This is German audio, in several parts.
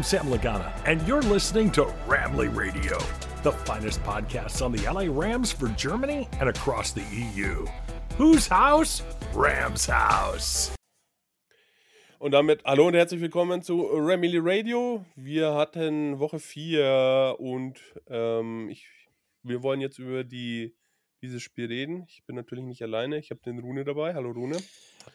I'm Sam Lagana, and you're listening to Ramley Radio, the finest podcast on the LA Rams for Germany and across the EU. Whose house? Rams House. Und damit hallo und herzlich willkommen zu Ramily Radio. Wir hatten Woche 4 und ähm, ich, wir wollen jetzt über die, dieses Spiel reden. Ich bin natürlich nicht alleine, ich habe den Rune dabei. Hallo Rune.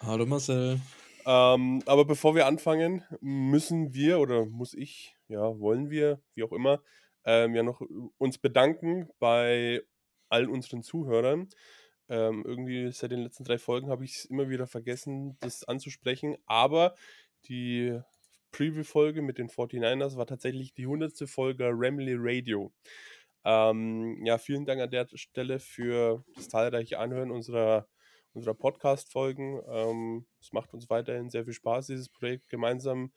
Hallo Marcel. Ähm, aber bevor wir anfangen, müssen wir oder muss ich, ja, wollen wir, wie auch immer, ähm, ja noch uns bedanken bei all unseren Zuhörern. Ähm, irgendwie seit den letzten drei Folgen habe ich es immer wieder vergessen, das anzusprechen. Aber die Preview-Folge mit den 49ers war tatsächlich die 100. Folge Ramley Radio. Ähm, ja, vielen Dank an der Stelle für das zahlreiche Anhören unserer, unserer Podcast-Folgen. Ähm, es macht uns weiterhin sehr viel Spaß, dieses Projekt gemeinsam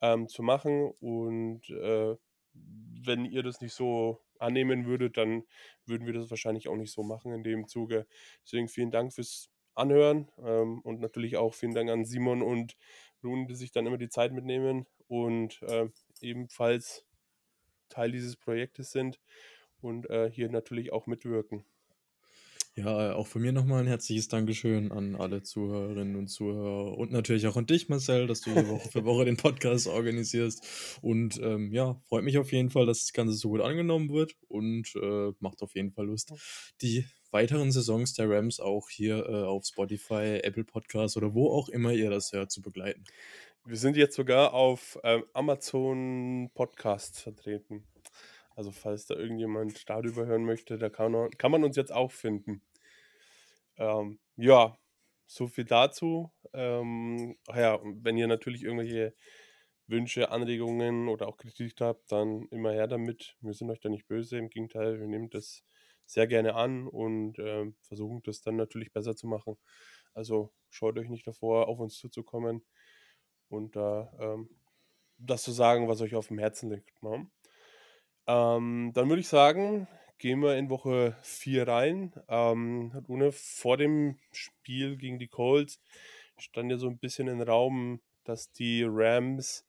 ähm, zu machen. Und äh, wenn ihr das nicht so annehmen würdet, dann würden wir das wahrscheinlich auch nicht so machen in dem Zuge. Deswegen vielen Dank fürs Anhören ähm, und natürlich auch vielen Dank an Simon und Rune, die sich dann immer die Zeit mitnehmen und äh, ebenfalls Teil dieses Projektes sind und äh, hier natürlich auch mitwirken. Ja, auch von mir nochmal ein herzliches Dankeschön an alle Zuhörerinnen und Zuhörer und natürlich auch an dich, Marcel, dass du Woche für Woche den Podcast organisierst. Und ähm, ja, freut mich auf jeden Fall, dass das Ganze so gut angenommen wird und äh, macht auf jeden Fall Lust, die weiteren Saisons der Rams auch hier äh, auf Spotify, Apple Podcasts oder wo auch immer ihr das hört, zu begleiten. Wir sind jetzt sogar auf ähm, Amazon Podcasts vertreten. Also falls da irgendjemand darüber hören möchte, da kann kann man uns jetzt auch finden. Ähm, ja, so viel dazu. Ähm, ja, wenn ihr natürlich irgendwelche Wünsche, Anregungen oder auch Kritik habt, dann immer her damit. Wir sind euch da nicht böse. Im Gegenteil, wir nehmen das sehr gerne an und äh, versuchen das dann natürlich besser zu machen. Also schaut euch nicht davor, auf uns zuzukommen und da ähm, das zu sagen, was euch auf dem Herzen liegt. Ne? Ähm, dann würde ich sagen, gehen wir in Woche 4 rein. Ähm, Rune, vor dem Spiel gegen die Colts stand ja so ein bisschen im Raum, dass die Rams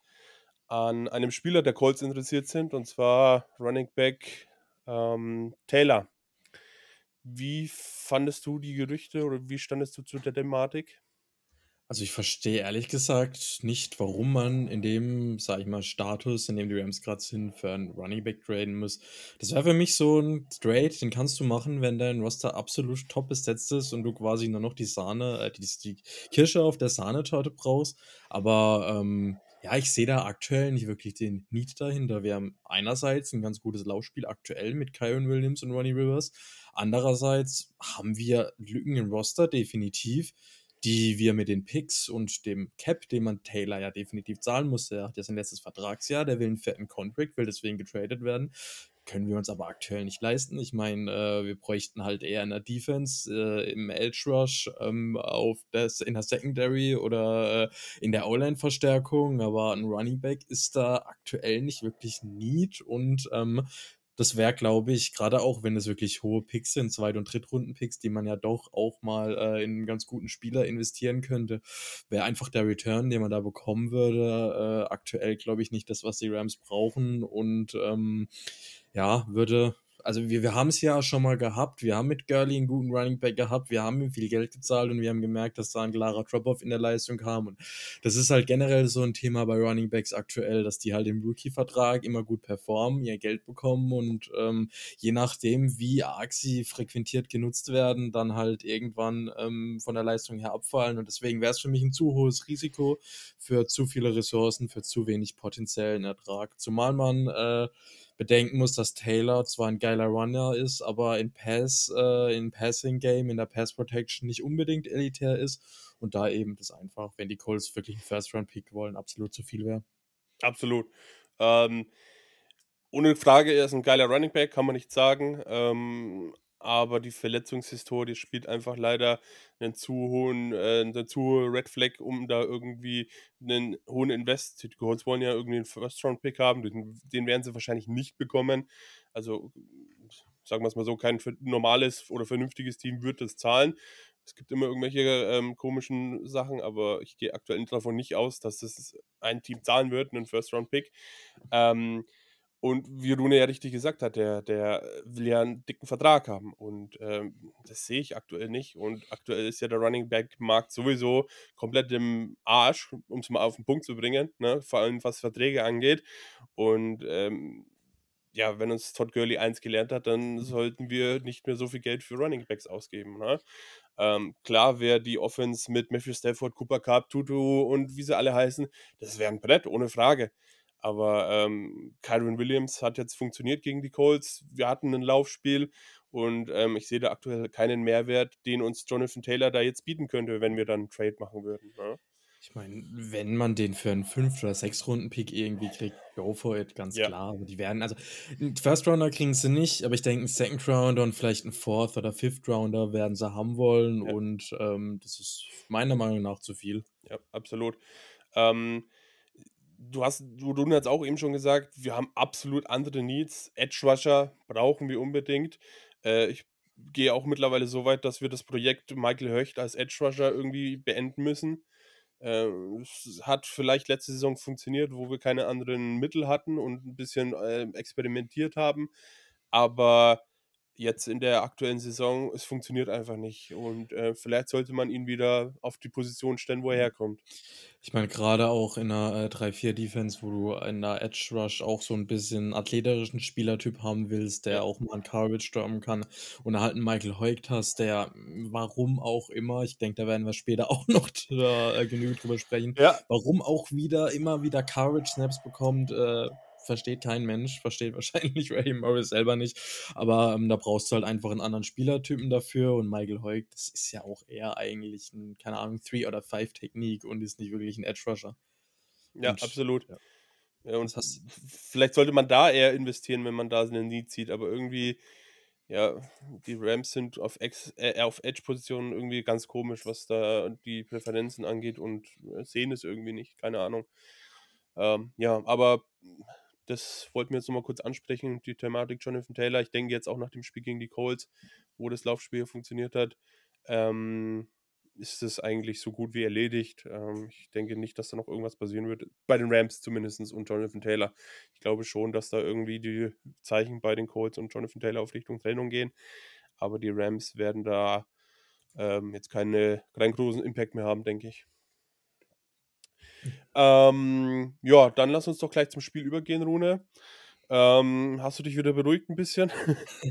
an einem Spieler der Colts interessiert sind, und zwar Running Back ähm, Taylor. Wie fandest du die Gerüchte oder wie standest du zu der Thematik? Also ich verstehe ehrlich gesagt nicht, warum man in dem, sag ich mal, Status, in dem die Rams gerade sind, für einen Running Back traden muss. Das wäre für mich so ein Trade, den kannst du machen, wenn dein Roster absolut top besetzt ist und du quasi nur noch die Sahne, äh, die, die Kirsche auf der Sahnetorte brauchst. Aber ähm, ja, ich sehe da aktuell nicht wirklich den Need dahinter. Wir haben einerseits ein ganz gutes Laufspiel aktuell mit Kyron Williams und Ronnie Rivers. Andererseits haben wir Lücken im Roster, definitiv die wir mit den Picks und dem Cap, den man Taylor ja definitiv zahlen muss, der hat ja sein letztes Vertragsjahr, der will einen fetten Contract, will deswegen getradet werden, können wir uns aber aktuell nicht leisten. Ich meine, äh, wir bräuchten halt eher in der Defense, äh, im Edge Rush, ähm, auf das, in der Secondary oder äh, in der O-Line-Verstärkung, aber ein Running Back ist da aktuell nicht wirklich Need und ähm, das wäre, glaube ich, gerade auch, wenn es wirklich hohe Picks sind, Zweit- und Drittrunden-Picks, die man ja doch auch mal äh, in einen ganz guten Spieler investieren könnte, wäre einfach der Return, den man da bekommen würde, äh, aktuell, glaube ich, nicht das, was die Rams brauchen und ähm, ja, würde also wir, wir haben es ja schon mal gehabt. Wir haben mit Gurley einen guten Running Back gehabt. Wir haben ihm viel Geld gezahlt und wir haben gemerkt, dass da ein klarer Drop-Off in der Leistung kam. Und das ist halt generell so ein Thema bei Running Backs aktuell, dass die halt im Rookie-Vertrag immer gut performen, ihr Geld bekommen und ähm, je nachdem, wie arg sie frequentiert genutzt werden, dann halt irgendwann ähm, von der Leistung her abfallen. Und deswegen wäre es für mich ein zu hohes Risiko für zu viele Ressourcen, für zu wenig potenziellen Ertrag. Zumal man äh, bedenken muss, dass Taylor zwar ein geiler Runner ist, aber in Pass, äh, in Passing Game, in der Pass Protection nicht unbedingt elitär ist und da eben das einfach, wenn die Colts wirklich einen First Round Pick wollen, absolut zu viel wäre. Absolut. Ähm, ohne Frage, er ist ein geiler Running Back, kann man nicht sagen. Ähm, aber die Verletzungshistorie spielt einfach leider einen zu hohen, äh, eine zu hohe Red Flag, um da irgendwie einen hohen Invest. Die Colts wollen ja irgendwie einen First-Round-Pick haben, den, den, werden sie wahrscheinlich nicht bekommen. Also sagen wir es mal so, kein normales oder vernünftiges Team wird das zahlen. Es gibt immer irgendwelche ähm, komischen Sachen, aber ich gehe aktuell davon nicht aus, dass das ein Team zahlen wird, einen First-Round-Pick. Ähm, und wie Rune ja richtig gesagt hat, der, der will ja einen dicken Vertrag haben. Und ähm, das sehe ich aktuell nicht. Und aktuell ist ja der Running Back-Markt sowieso komplett im Arsch, um es mal auf den Punkt zu bringen, ne? vor allem was Verträge angeht. Und ähm, ja, wenn uns Todd Gurley eins gelernt hat, dann sollten wir nicht mehr so viel Geld für Running Backs ausgeben. Ne? Ähm, klar wäre die Offense mit Matthew Stafford, Cooper Cup, Tutu und wie sie alle heißen, das wäre ein Brett, ohne Frage. Aber ähm, Kyron Williams hat jetzt funktioniert gegen die Colts. Wir hatten ein Laufspiel und ähm, ich sehe da aktuell keinen Mehrwert, den uns Jonathan Taylor da jetzt bieten könnte, wenn wir dann einen Trade machen würden. Ja? Ne? Ich meine, wenn man den für einen 5- oder 6-Runden-Pick irgendwie kriegt, go for it, ganz ja. klar. Aber die werden, also, einen First-Rounder kriegen sie nicht, aber ich denke, einen Second-Rounder und vielleicht einen Fourth- oder Fifth-Rounder werden sie haben wollen. Ja. Und ähm, das ist meiner Meinung nach zu viel. Ja, absolut. Ähm, du hast, du, du hast auch eben schon gesagt, wir haben absolut andere Needs. Edge Rusher brauchen wir unbedingt. Äh, ich gehe auch mittlerweile so weit, dass wir das Projekt Michael Höcht als Edge Rusher irgendwie beenden müssen. Äh, es hat vielleicht letzte Saison funktioniert, wo wir keine anderen Mittel hatten und ein bisschen äh, experimentiert haben. Aber jetzt in der aktuellen Saison, es funktioniert einfach nicht. Und äh, vielleicht sollte man ihn wieder auf die Position stellen, wo er mhm. herkommt. Ich meine, gerade auch in einer äh, 3-4-Defense, wo du in der Edge Rush auch so ein bisschen athletischen Spielertyp haben willst, der auch mal einen Coverage stürmen kann und halt einen Michael Heugt hast, der warum auch immer, ich denke, da werden wir später auch noch da, äh, genügend drüber sprechen, ja. warum auch wieder immer wieder Coverage Snaps bekommt, äh, versteht kein Mensch, versteht wahrscheinlich Ray Morris selber nicht. Aber ähm, da brauchst du halt einfach einen anderen Spielertypen dafür. Und Michael Hoyk, das ist ja auch eher eigentlich ein, keine Ahnung, 3 oder 5 Technik und ist nicht wirklich ein Edge Rusher. Ja, und, absolut. Ja. Ja, und hast, vielleicht sollte man da eher investieren, wenn man da eine Need zieht, aber irgendwie, ja, die Rams sind auf, äh, auf Edge-Positionen irgendwie ganz komisch, was da die Präferenzen angeht und äh, sehen es irgendwie nicht, keine Ahnung. Ähm, ja, aber das wollten wir jetzt nochmal kurz ansprechen, die Thematik Jonathan Taylor. Ich denke jetzt auch nach dem Spiel gegen die Colts, wo das Laufspiel funktioniert hat, ähm, ist es eigentlich so gut wie erledigt. Ähm, ich denke nicht, dass da noch irgendwas passieren wird. Bei den Rams zumindest und Jonathan Taylor. Ich glaube schon, dass da irgendwie die Zeichen bei den Colts und Jonathan Taylor auf Richtung Trennung gehen. Aber die Rams werden da ähm, jetzt keine, keinen großen Impact mehr haben, denke ich. Ähm, ja, dann lass uns doch gleich zum Spiel übergehen, Rune. Ähm, hast du dich wieder beruhigt ein bisschen?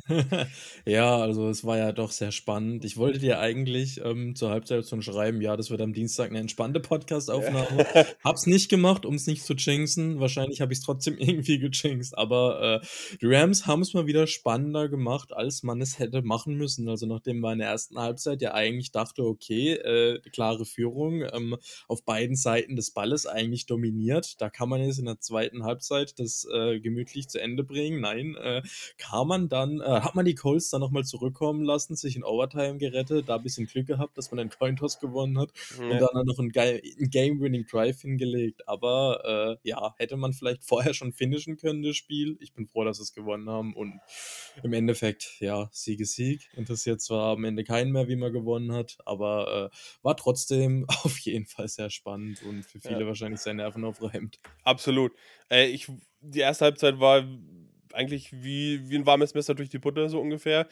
ja, also es war ja doch sehr spannend. Ich wollte dir eigentlich ähm, zur Halbzeit schon schreiben, ja, das wird am Dienstag eine entspannte Podcast-Aufnahme. Hab's nicht gemacht, um es nicht zu jinxen. Wahrscheinlich habe ich es trotzdem irgendwie gejinxt. Aber äh, die Rams haben es mal wieder spannender gemacht, als man es hätte machen müssen. Also nachdem man in der ersten Halbzeit ja eigentlich dachte, okay, äh, klare Führung ähm, auf beiden Seiten des Balles eigentlich dominiert. Da kann man jetzt in der zweiten Halbzeit das äh, gemütlich zu Ende bringen. Nein, äh, kam man dann, äh, hat man die Colts dann nochmal zurückkommen lassen, sich in Overtime gerettet, da ein bisschen Glück gehabt, dass man den Cointoss gewonnen hat ja. und dann noch einen, einen Game-Winning Drive hingelegt. Aber äh, ja, hätte man vielleicht vorher schon finishen können, das Spiel. Ich bin froh, dass sie es gewonnen haben und im Endeffekt, ja, Siege, Sieg. Interessiert zwar am Ende keinen mehr, wie man gewonnen hat, aber äh, war trotzdem auf jeden Fall sehr spannend und für viele ja. wahrscheinlich sehr nervenaufreibend. Absolut. Äh, ich die erste Halbzeit war eigentlich wie, wie ein warmes Messer durch die Butter, so ungefähr.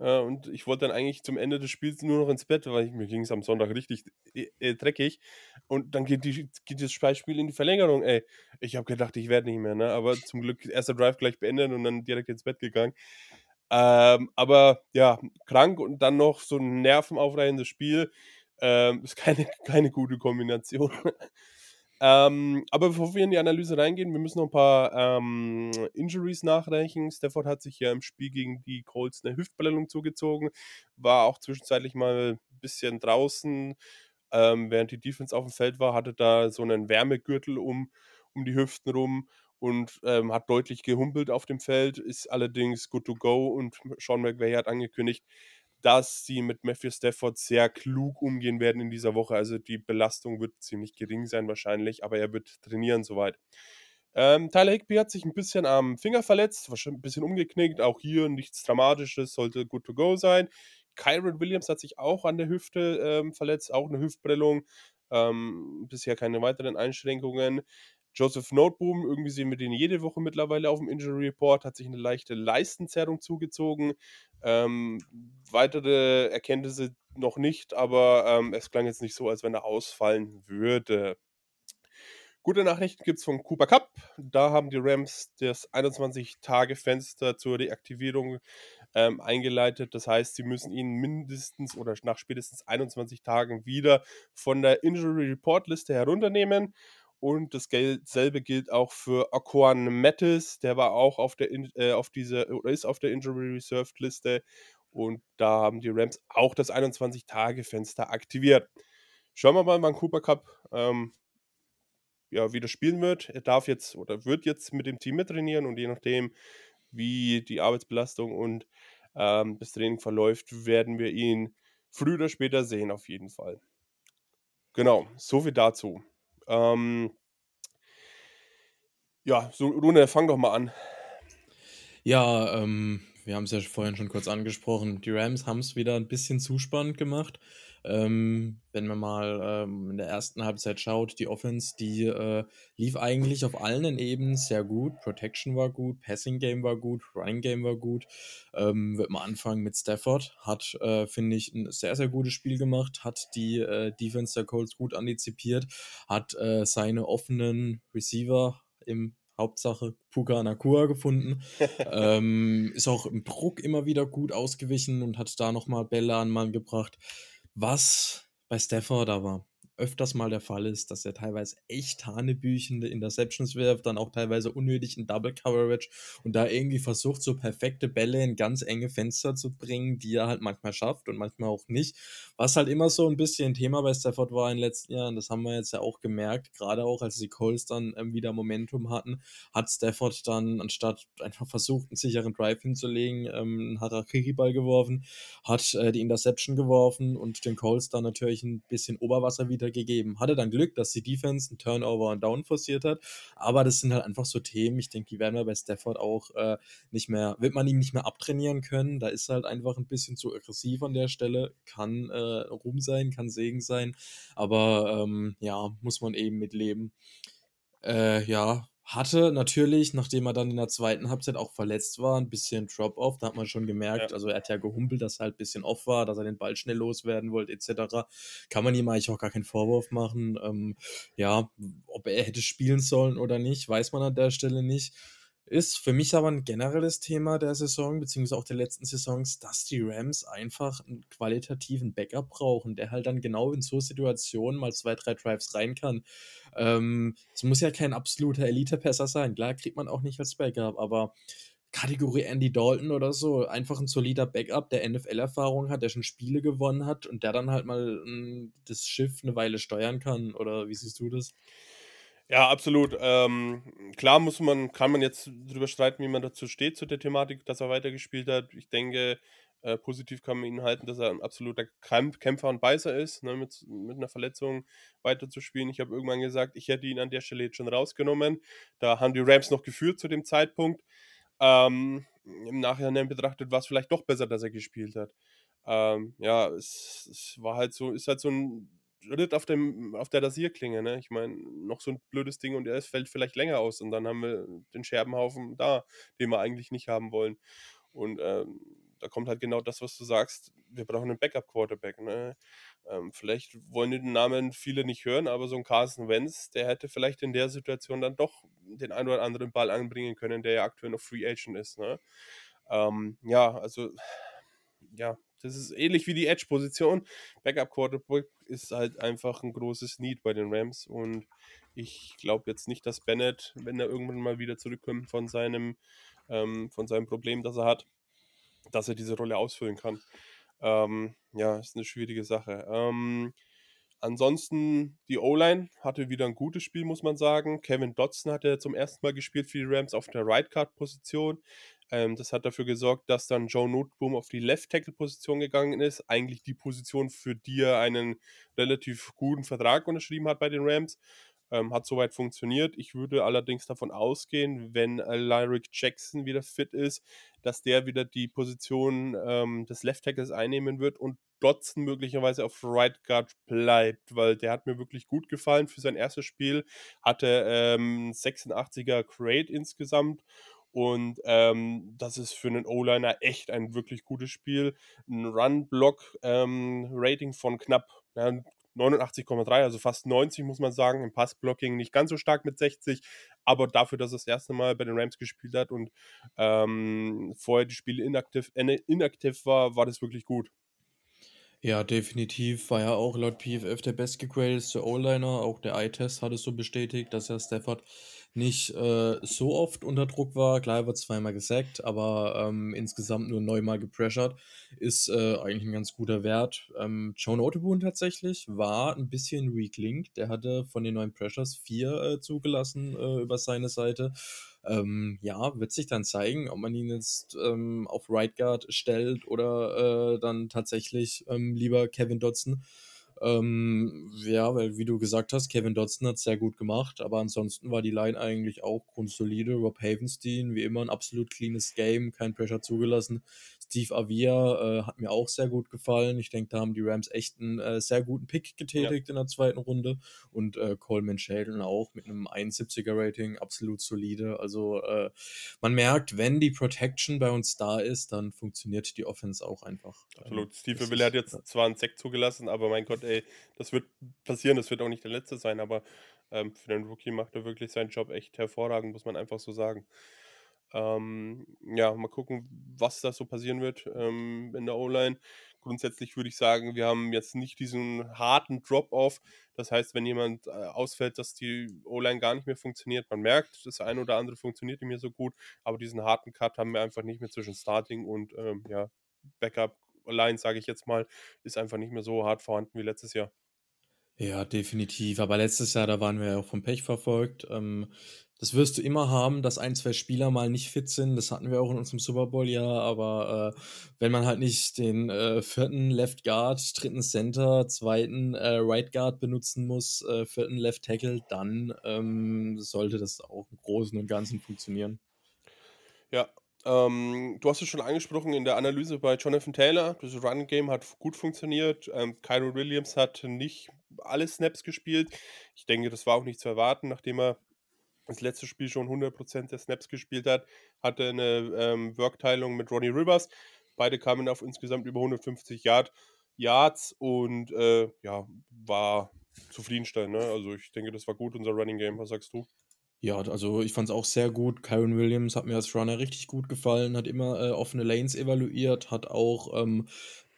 Äh, und ich wollte dann eigentlich zum Ende des Spiels nur noch ins Bett, weil ich, mir ging es am Sonntag richtig äh, äh, dreckig. Und dann geht, die, geht das Spiel in die Verlängerung, ey. Ich habe gedacht, ich werde nicht mehr, ne? Aber zum Glück erster Drive gleich beendet und dann direkt ins Bett gegangen. Ähm, aber ja, krank und dann noch so ein nervenaufreibendes Spiel. Ähm, ist keine, keine gute Kombination. Ähm, aber bevor wir in die Analyse reingehen, wir müssen noch ein paar ähm, Injuries nachreichen. Stafford hat sich ja im Spiel gegen die Colts eine Hüftballung zugezogen, war auch zwischenzeitlich mal ein bisschen draußen. Ähm, während die Defense auf dem Feld war, hatte da so einen Wärmegürtel um, um die Hüften rum und ähm, hat deutlich gehumpelt auf dem Feld, ist allerdings good to go und Sean McVay hat angekündigt, dass sie mit Matthew Stafford sehr klug umgehen werden in dieser Woche. Also die Belastung wird ziemlich gering sein wahrscheinlich, aber er wird trainieren soweit. Ähm, Tyler Higby hat sich ein bisschen am Finger verletzt, wahrscheinlich ein bisschen umgeknickt. Auch hier nichts Dramatisches, sollte good to go sein. Kyron Williams hat sich auch an der Hüfte ähm, verletzt, auch eine Hüftprellung. Ähm, bisher keine weiteren Einschränkungen. Joseph Noteboom, irgendwie sehen wir den jede Woche mittlerweile auf dem Injury Report, hat sich eine leichte Leistenzerrung zugezogen. Ähm, weitere Erkenntnisse noch nicht, aber ähm, es klang jetzt nicht so, als wenn er ausfallen würde. Gute Nachrichten gibt es vom Cooper Cup. Da haben die Rams das 21-Tage-Fenster zur Deaktivierung ähm, eingeleitet. Das heißt, sie müssen ihn mindestens oder nach spätestens 21 Tagen wieder von der Injury Report Liste herunternehmen. Und dasselbe gilt auch für Aquan Mattis, der war auch auf der äh, auf diese oder ist auf der Injury Reserved Liste und da haben die Rams auch das 21-Tage-Fenster aktiviert. Schauen wir mal, wann Cooper Cup ähm, ja, wieder spielen wird. Er darf jetzt oder wird jetzt mit dem Team mittrainieren und je nachdem, wie die Arbeitsbelastung und ähm, das Training verläuft, werden wir ihn früher oder später sehen, auf jeden Fall. Genau, so viel dazu. Ähm, ja, so, Rune, fang doch mal an. Ja, ähm, wir haben es ja vorhin schon kurz angesprochen. Die Rams haben es wieder ein bisschen zu spannend gemacht. Ähm, wenn man mal ähm, in der ersten Halbzeit schaut, die Offense, die äh, lief eigentlich auf allen Ebenen sehr gut. Protection war gut, Passing Game war gut, Running Game war gut. Ähm, wird mal anfangen mit Stafford. Hat, äh, finde ich, ein sehr, sehr gutes Spiel gemacht. Hat die äh, Defense der Colts gut antizipiert. Hat äh, seine offenen Receiver im Hauptsache Puka Nakua gefunden. ähm, ist auch im Druck immer wieder gut ausgewichen und hat da nochmal Bälle an Mann gebracht. Was bei Stafford aber öfters mal der Fall ist, dass er teilweise echt hanebüchende Interceptions wirft, dann auch teilweise unnötig in Double Coverage und da irgendwie versucht, so perfekte Bälle in ganz enge Fenster zu bringen, die er halt manchmal schafft und manchmal auch nicht. Was halt immer so ein bisschen Thema bei Stafford war in den letzten Jahren, das haben wir jetzt ja auch gemerkt, gerade auch als die Coles dann ähm, wieder Momentum hatten, hat Stafford dann anstatt einfach versucht, einen sicheren Drive hinzulegen, ähm, einen Harakiri-Ball geworfen, hat äh, die Interception geworfen und den Coles dann natürlich ein bisschen Oberwasser wieder gegeben. Hatte dann Glück, dass die Defense einen Turnover und Down forciert hat, aber das sind halt einfach so Themen, ich denke, die werden wir bei Stafford auch äh, nicht mehr, wird man ihm nicht mehr abtrainieren können, da ist halt einfach ein bisschen zu aggressiv an der Stelle, kann äh, Ruhm sein, kann Segen sein, aber ähm, ja, muss man eben mitleben. Äh, ja, hatte natürlich, nachdem er dann in der zweiten Halbzeit auch verletzt war, ein bisschen Drop-Off. Da hat man schon gemerkt, ja. also er hat ja gehumpelt, dass er halt ein bisschen off war, dass er den Ball schnell loswerden wollte, etc. Kann man ihm eigentlich auch gar keinen Vorwurf machen. Ähm, ja, ob er hätte spielen sollen oder nicht, weiß man an der Stelle nicht. Ist für mich aber ein generelles Thema der Saison, beziehungsweise auch der letzten Saisons, dass die Rams einfach einen qualitativen Backup brauchen, der halt dann genau in so Situationen mal zwei, drei Drives rein kann. Ähm, es muss ja kein absoluter Elite-Passer sein. Klar, kriegt man auch nicht als Backup, aber Kategorie Andy Dalton oder so, einfach ein solider Backup, der NFL-Erfahrung hat, der schon Spiele gewonnen hat und der dann halt mal m, hm, das Schiff eine Weile steuern kann. Oder wie siehst du das? Ja, absolut. Ähm, klar muss man, kann man jetzt drüber streiten, wie man dazu steht, zu der Thematik, dass er weitergespielt hat. Ich denke, äh, positiv kann man ihn halten, dass er ein absoluter Kämpfer und Beißer ist, ne, mit, mit einer Verletzung weiterzuspielen. Ich habe irgendwann gesagt, ich hätte ihn an der Stelle jetzt schon rausgenommen. Da haben die Rams noch geführt zu dem Zeitpunkt. Ähm, Im Nachhinein betrachtet war es vielleicht doch besser, dass er gespielt hat. Ähm, ja, es, es war halt so, ist halt so ein Ritt auf, dem, auf der Rasierklinge, ne? Ich meine, noch so ein blödes Ding und er fällt vielleicht länger aus und dann haben wir den Scherbenhaufen da, den wir eigentlich nicht haben wollen. Und ähm, da kommt halt genau das, was du sagst. Wir brauchen einen Backup-Quarterback. Ne? Ähm, vielleicht wollen den Namen viele nicht hören, aber so ein Carson Wentz, der hätte vielleicht in der Situation dann doch den einen oder anderen Ball anbringen können, der ja aktuell noch Free Agent ist. Ne? Ähm, ja, also ja, das ist ähnlich wie die Edge-Position. Backup Quarterback ist halt einfach ein großes Need bei den Rams und ich glaube jetzt nicht, dass Bennett, wenn er irgendwann mal wieder zurückkommt von seinem, ähm, von seinem Problem, das er hat, dass er diese Rolle ausfüllen kann. Ähm, ja, ist eine schwierige Sache. Ähm, ansonsten, die O-Line hatte wieder ein gutes Spiel, muss man sagen. Kevin Dodson hatte zum ersten Mal gespielt für die Rams auf der Right Guard Position. Ähm, das hat dafür gesorgt, dass dann Joe Noteboom auf die Left Tackle Position gegangen ist. Eigentlich die Position, für die er einen relativ guten Vertrag unterschrieben hat bei den Rams. Ähm, hat soweit funktioniert. Ich würde allerdings davon ausgehen, wenn Lyric Jackson wieder fit ist, dass der wieder die Position ähm, des Left Tackles einnehmen wird und Dotson möglicherweise auf Right Guard bleibt, weil der hat mir wirklich gut gefallen für sein erstes Spiel. Hatte ähm, 86er Crate insgesamt und ähm, das ist für einen O-Liner echt ein wirklich gutes Spiel. Ein Run-Block-Rating ähm, von knapp ja, 89,3, also fast 90 muss man sagen. Im Passblocking nicht ganz so stark mit 60, aber dafür, dass er das erste Mal bei den Rams gespielt hat und ähm, vorher die Spiele inaktiv, inaktiv war, war das wirklich gut. Ja, definitiv war ja auch laut PFF der bestgegradete O-Liner. Auch der Eye-Test hat es so bestätigt, dass Herr Stafford nicht äh, so oft unter Druck war. Klar, er wird zweimal gesackt, aber ähm, insgesamt nur neunmal gepressured. Ist äh, eigentlich ein ganz guter Wert. Ähm, Joe Otebun tatsächlich war ein bisschen weak link. Der hatte von den neun Pressures vier äh, zugelassen äh, über seine Seite. Ähm, ja, wird sich dann zeigen, ob man ihn jetzt ähm, auf Right Guard stellt oder äh, dann tatsächlich ähm, lieber Kevin Dodson. Ähm, ja, weil wie du gesagt hast, Kevin Dodson hat sehr gut gemacht, aber ansonsten war die Line eigentlich auch grundsolide. Rob Havenstein, wie immer, ein absolut cleanes Game, kein Pressure zugelassen. Steve Avia äh, hat mir auch sehr gut gefallen. Ich denke, da haben die Rams echt einen äh, sehr guten Pick getätigt ja. in der zweiten Runde. Und äh, Coleman Sheldon auch mit einem 71er Rating, absolut solide. Also äh, man merkt, wenn die Protection bei uns da ist, dann funktioniert die Offense auch einfach. Absolut. Steve Avila hat jetzt zwar einen Sekt zugelassen, aber mein Gott, ey, das wird passieren, das wird auch nicht der letzte sein, aber ähm, für den Rookie macht er wirklich seinen Job echt hervorragend, muss man einfach so sagen. Ähm, ja, mal gucken, was da so passieren wird ähm, in der O-Line. Grundsätzlich würde ich sagen, wir haben jetzt nicht diesen harten Drop-Off. Das heißt, wenn jemand äh, ausfällt, dass die O-Line gar nicht mehr funktioniert, man merkt, das eine oder andere funktioniert nicht mehr so gut, aber diesen harten Cut haben wir einfach nicht mehr zwischen Starting und ähm, ja, Backup Line, sage ich jetzt mal, ist einfach nicht mehr so hart vorhanden wie letztes Jahr. Ja, definitiv. Aber letztes Jahr, da waren wir ja auch vom Pech verfolgt. Ähm, das wirst du immer haben, dass ein, zwei Spieler mal nicht fit sind. Das hatten wir auch in unserem Super Bowl-Jahr. Aber äh, wenn man halt nicht den äh, vierten Left Guard, dritten Center, zweiten äh, Right Guard benutzen muss, äh, vierten Left Tackle, dann ähm, sollte das auch im Großen und Ganzen funktionieren. Ja, ähm, du hast es schon angesprochen in der Analyse bei Jonathan Taylor. Das Run Game hat gut funktioniert. Ähm, Kyron Williams hat nicht alle Snaps gespielt. Ich denke, das war auch nicht zu erwarten, nachdem er das letzte Spiel schon 100% der Snaps gespielt hat. Hatte eine ähm, Workteilung mit Ronnie Rivers. Beide kamen auf insgesamt über 150 Yard, Yards und äh, ja, war zufriedenstellend. Ne? Also ich denke, das war gut, unser Running Game. Was sagst du? Ja, also ich fand es auch sehr gut. Kyron Williams hat mir als Runner richtig gut gefallen, hat immer äh, offene Lanes evaluiert, hat auch ähm,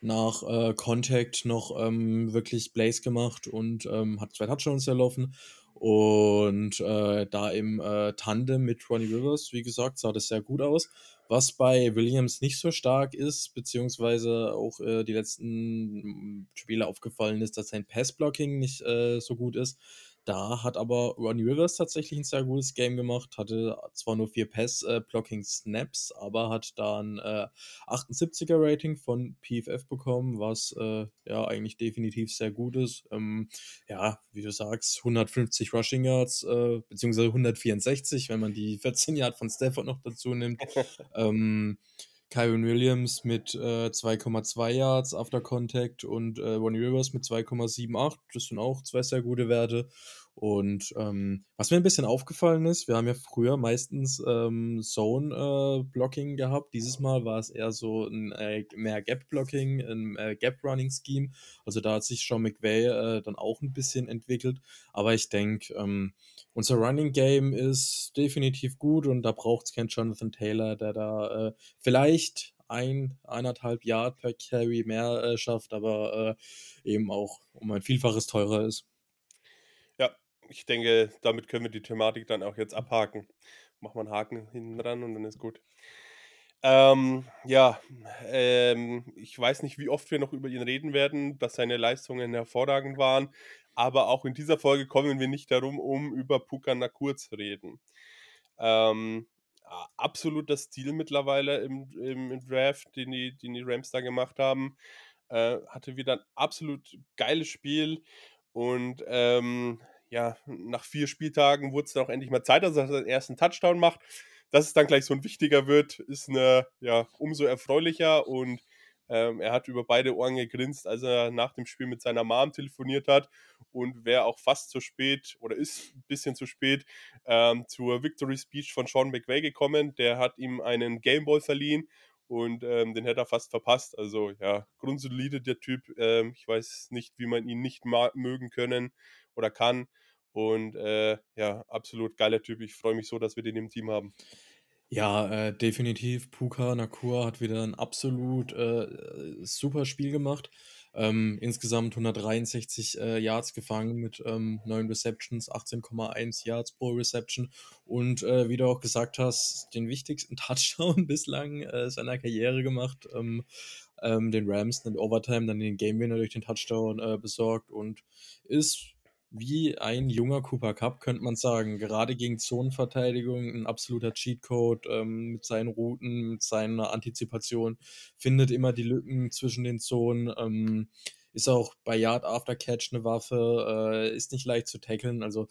nach äh, Contact noch ähm, wirklich Blaze gemacht und ähm, hat zwei Touchdowns erlaufen. Und äh, da im äh, Tandem mit Ronnie Rivers, wie gesagt, sah das sehr gut aus. Was bei Williams nicht so stark ist, beziehungsweise auch äh, die letzten Spiele aufgefallen ist, dass sein Passblocking nicht äh, so gut ist. Da hat aber Ronnie Rivers tatsächlich ein sehr gutes Game gemacht, hatte zwar nur vier Pass-Blocking-Snaps, aber hat da ein äh, 78er-Rating von PFF bekommen, was äh, ja eigentlich definitiv sehr gut ist. Ähm, ja, wie du sagst, 150 Rushing Yards, äh, beziehungsweise 164, wenn man die 14 Yards von Stafford noch dazu nimmt. ähm, Kyron Williams mit äh, 2,2 Yards After Contact und äh, Ronnie Rivers mit 2,78. Das sind auch zwei sehr gute Werte. Und ähm, was mir ein bisschen aufgefallen ist, wir haben ja früher meistens ähm, Zone-Blocking äh, gehabt. Dieses Mal war es eher so ein äh, mehr Gap-Blocking, ein äh, Gap-Running-Scheme. Also da hat sich Sean McVay äh, dann auch ein bisschen entwickelt. Aber ich denke, ähm, unser Running-Game ist definitiv gut und da braucht es keinen Jonathan Taylor, der da äh, vielleicht ein, eineinhalb Yard per Carry mehr äh, schafft, aber eben auch um ein Vielfaches teurer ist ich denke, damit können wir die Thematik dann auch jetzt abhaken. Machen wir einen Haken hinten dran und dann ist gut. Ähm, ja, ähm, ich weiß nicht, wie oft wir noch über ihn reden werden, dass seine Leistungen hervorragend waren, aber auch in dieser Folge kommen wir nicht darum, um über Puka Nakur zu reden. Ähm, absolut das Stil mittlerweile im, im, im, Draft, den die, den die Rams da gemacht haben. Äh, hatte wieder ein absolut geiles Spiel und ähm, ja, nach vier Spieltagen wurde es dann auch endlich mal Zeit, dass er seinen ersten Touchdown macht. Dass es dann gleich so ein wichtiger wird, ist eine, ja, umso erfreulicher und ähm, er hat über beide Ohren gegrinst, als er nach dem Spiel mit seiner Mom telefoniert hat und wäre auch fast zu spät oder ist ein bisschen zu spät ähm, zur Victory Speech von Sean McVay gekommen. Der hat ihm einen Gameball verliehen und ähm, den hätte er fast verpasst. Also ja, grundsolide der Typ. Ähm, ich weiß nicht, wie man ihn nicht mögen können oder kann. Und äh, ja, absolut geiler Typ. Ich freue mich so, dass wir den im Team haben. Ja, äh, definitiv. Puka Nakur hat wieder ein absolut äh, super Spiel gemacht. Ähm, insgesamt 163 äh, Yards gefangen mit ähm, 9 Receptions, 18,1 Yards pro Reception. Und äh, wie du auch gesagt hast, den wichtigsten Touchdown bislang äh, seiner Karriere gemacht. Ähm, ähm den Rams in Overtime, dann den Game Winner durch den Touchdown äh, besorgt und ist wie ein junger Cooper Cup, könnte man sagen. Gerade gegen Zonenverteidigung ein absoluter Cheatcode ähm, mit seinen Routen, mit seiner Antizipation, findet immer die Lücken zwischen den Zonen. Ähm, ist auch bei Yard After Catch eine Waffe, äh, ist nicht leicht zu tackeln. Also,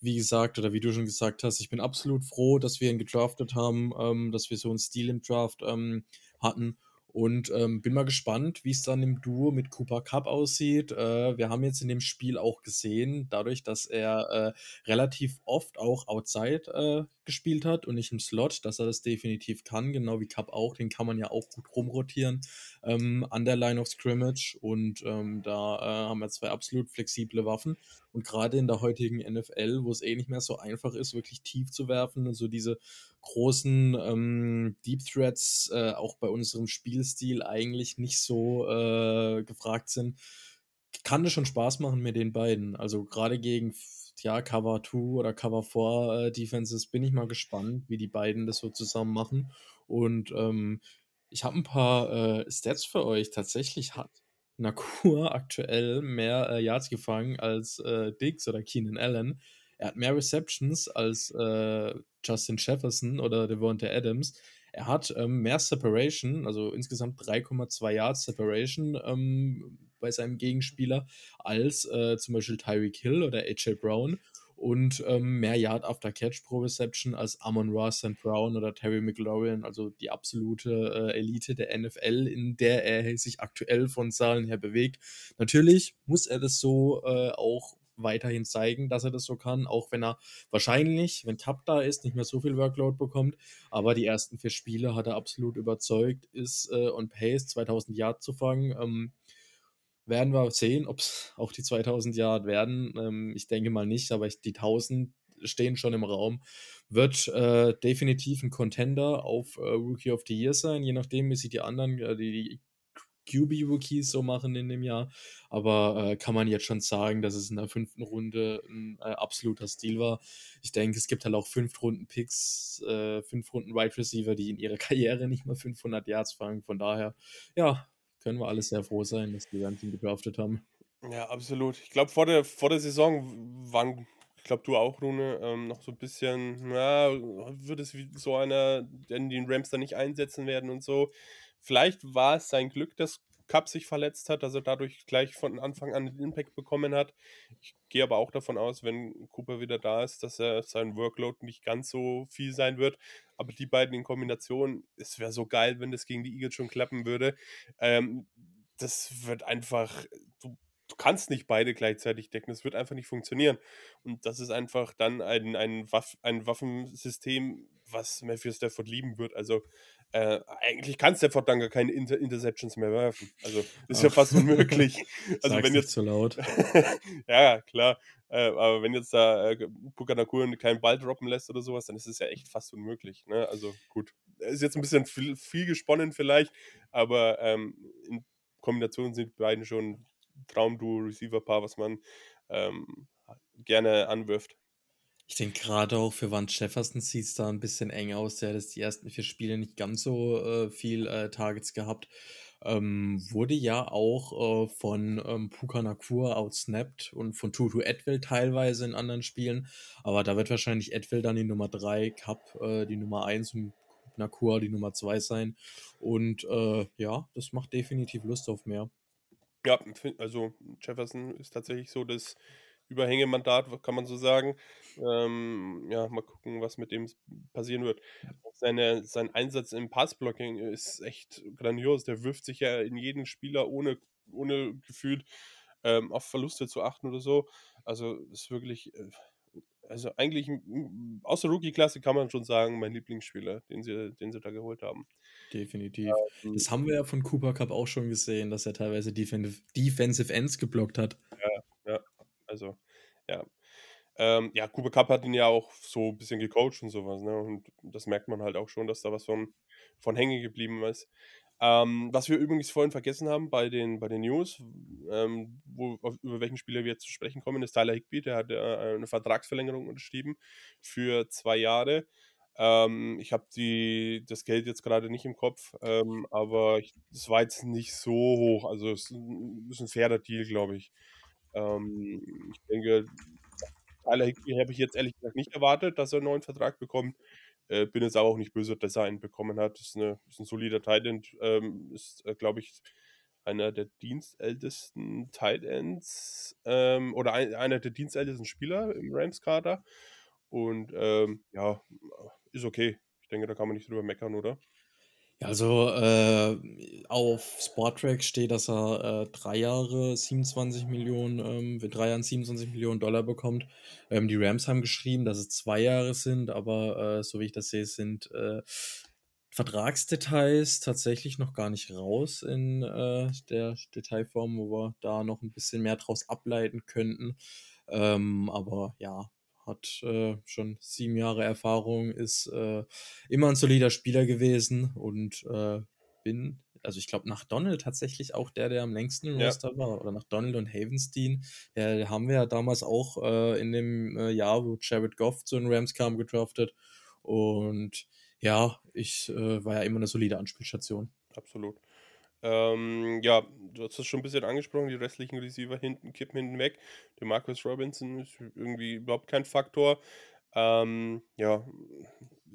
wie gesagt, oder wie du schon gesagt hast, ich bin absolut froh, dass wir ihn gedraftet haben, ähm, dass wir so einen Stil im Draft ähm, hatten. Und ähm, bin mal gespannt, wie es dann im Duo mit Cooper Cup aussieht. Äh, wir haben jetzt in dem Spiel auch gesehen, dadurch, dass er äh, relativ oft auch outside äh, gespielt hat und nicht im Slot, dass er das definitiv kann, genau wie Cup auch. Den kann man ja auch gut rumrotieren ähm, an der Line of Scrimmage. Und ähm, da äh, haben wir zwei absolut flexible Waffen. Und gerade in der heutigen NFL, wo es eh nicht mehr so einfach ist, wirklich tief zu werfen und so diese großen ähm, Deep Threats äh, auch bei unserem Spielstil eigentlich nicht so äh, gefragt sind, kann es schon Spaß machen mit den beiden. Also gerade gegen ja, Cover 2 oder Cover 4 äh, Defenses bin ich mal gespannt, wie die beiden das so zusammen machen. Und ähm, ich habe ein paar äh, Stats für euch. Tatsächlich hat Nakur aktuell mehr äh, Yards gefangen als äh, Diggs oder Keenan Allen. Er hat mehr Receptions als äh, Justin Jefferson oder Devonta Adams. Er hat ähm, mehr Separation, also insgesamt 3,2 Yards Separation ähm, bei seinem Gegenspieler als äh, zum Beispiel Tyreek Hill oder AJ Brown und ähm, mehr Yard after Catch pro Reception als Amon Ross St. Brown oder Terry McLaurin, also die absolute äh, Elite der NFL, in der er sich aktuell von Zahlen her bewegt. Natürlich muss er das so äh, auch weiterhin zeigen, dass er das so kann, auch wenn er wahrscheinlich, wenn Cup da ist, nicht mehr so viel Workload bekommt. Aber die ersten vier Spiele hat er absolut überzeugt, ist äh, on pace, 2000 Yard zu fangen. Ähm, werden wir sehen, ob es auch die 2000 Yard werden. Ähm, ich denke mal nicht, aber ich, die 1000 stehen schon im Raum. Wird äh, definitiv ein Contender auf äh, Rookie of the Year sein, je nachdem, wie sich die anderen, äh, die, QB-Rookies so machen in dem Jahr. Aber äh, kann man jetzt schon sagen, dass es in der fünften Runde ein äh, absoluter Stil war. Ich denke, es gibt halt auch fünf Runden Picks, äh, fünf Runden Wide Receiver, die in ihrer Karriere nicht mal 500 Yards fangen. Von daher, ja, können wir alles sehr froh sein, dass ein Team gedraftet haben. Ja, absolut. Ich glaube, vor der, vor der Saison waren, ich glaube, du auch, Rune, ähm, noch so ein bisschen, na, wird es wie so einer, den Rams da nicht einsetzen werden und so. Vielleicht war es sein Glück, dass Cup sich verletzt hat, dass er dadurch gleich von Anfang an den Impact bekommen hat. Ich gehe aber auch davon aus, wenn Cooper wieder da ist, dass er sein Workload nicht ganz so viel sein wird. Aber die beiden in Kombination, es wäre so geil, wenn das gegen die Eagles schon klappen würde. Ähm, das wird einfach, du, du kannst nicht beide gleichzeitig decken. Das wird einfach nicht funktionieren. Und das ist einfach dann ein, ein, Waff, ein Waffensystem, was Matthew Stafford lieben wird. Also äh, eigentlich kann Stafford dann gar keine Inter Interceptions mehr werfen. Also ist Ach. ja fast unmöglich. also wenn jetzt zu laut. ja, klar. Äh, aber wenn jetzt da äh, Pukanakur keinen Ball droppen lässt oder sowas, dann ist es ja echt fast unmöglich. Ne? Also gut. Ist jetzt ein bisschen viel, viel gesponnen vielleicht, aber ähm, in Kombination sind beiden schon Traum-Duo-Receiver-Paar, was man ähm, gerne anwirft. Ich denke gerade auch für Van Jefferson sieht es da ein bisschen eng aus. Der hat jetzt die ersten vier Spiele nicht ganz so äh, viel äh, Targets gehabt. Ähm, wurde ja auch äh, von ähm, Puka Nakur outsnapped und von Tutu Edwill teilweise in anderen Spielen. Aber da wird wahrscheinlich Edwill dann die Nummer 3, Cup äh, die Nummer 1 und Nakur die Nummer 2 sein. Und äh, ja, das macht definitiv Lust auf mehr. Ja, also Jefferson ist tatsächlich so, dass Überhängemandat, kann man so sagen. Ähm, ja, mal gucken, was mit dem passieren wird. Seine, sein Einsatz im Passblocking ist echt grandios. Der wirft sich ja in jeden Spieler ohne, ohne gefühlt ähm, auf Verluste zu achten oder so. Also ist wirklich, äh, also eigentlich aus der Rookie-Klasse kann man schon sagen, mein Lieblingsspieler, den sie, den sie da geholt haben. Definitiv. Ähm, das haben wir ja von Cooper Cup auch schon gesehen, dass er teilweise Defensive, Defensive Ends geblockt hat. Ja. Also, ja. Ähm, ja, Cooper Cup hat ihn ja auch so ein bisschen gecoacht und sowas, ne? Und das merkt man halt auch schon, dass da was von, von hängen geblieben ist. Ähm, was wir übrigens vorhin vergessen haben bei den, bei den News, ähm, wo, auf, über welchen Spieler wir jetzt zu sprechen kommen, ist Tyler Higby, der hat äh, eine Vertragsverlängerung unterschrieben für zwei Jahre. Ähm, ich habe das Geld jetzt gerade nicht im Kopf, ähm, aber es war jetzt nicht so hoch. Also es ist ein fairer Deal, glaube ich. Ähm, ich denke, Tyler Higby habe ich jetzt ehrlich gesagt nicht erwartet, dass er einen neuen Vertrag bekommt. Äh, bin jetzt aber auch nicht böse, dass er einen bekommen hat. Ist, eine, ist ein solider Tight End. Ähm, ist, äh, glaube ich, einer der dienstältesten Tight Ends ähm, oder ein, einer der dienstältesten Spieler im Rams-Kader. Und ähm, ja, ist okay. Ich denke, da kann man nicht drüber meckern, oder? Also äh, auf Sportrack steht, dass er äh, drei Jahre 27 Millionen, ähm, für drei Jahren 27 Millionen Dollar bekommt. Ähm, die Rams haben geschrieben, dass es zwei Jahre sind, aber äh, so wie ich das sehe, sind äh, Vertragsdetails tatsächlich noch gar nicht raus in äh, der Detailform, wo wir da noch ein bisschen mehr draus ableiten könnten. Ähm, aber ja, hat äh, schon sieben Jahre Erfahrung, ist äh, immer ein solider Spieler gewesen und äh, bin, also ich glaube, nach Donald tatsächlich auch der, der am längsten im ja. Roster war, oder nach Donald und Havenstein. Der haben wir ja damals auch äh, in dem äh, Jahr, wo Jared Goff zu den Rams kam, gedraftet. Und ja, ich äh, war ja immer eine solide Anspielstation. Absolut. Ähm, ja, du hast es schon ein bisschen angesprochen, die restlichen Receiver hinten kippen hinten weg. Der Marcus Robinson ist irgendwie überhaupt kein Faktor. Ähm, ja,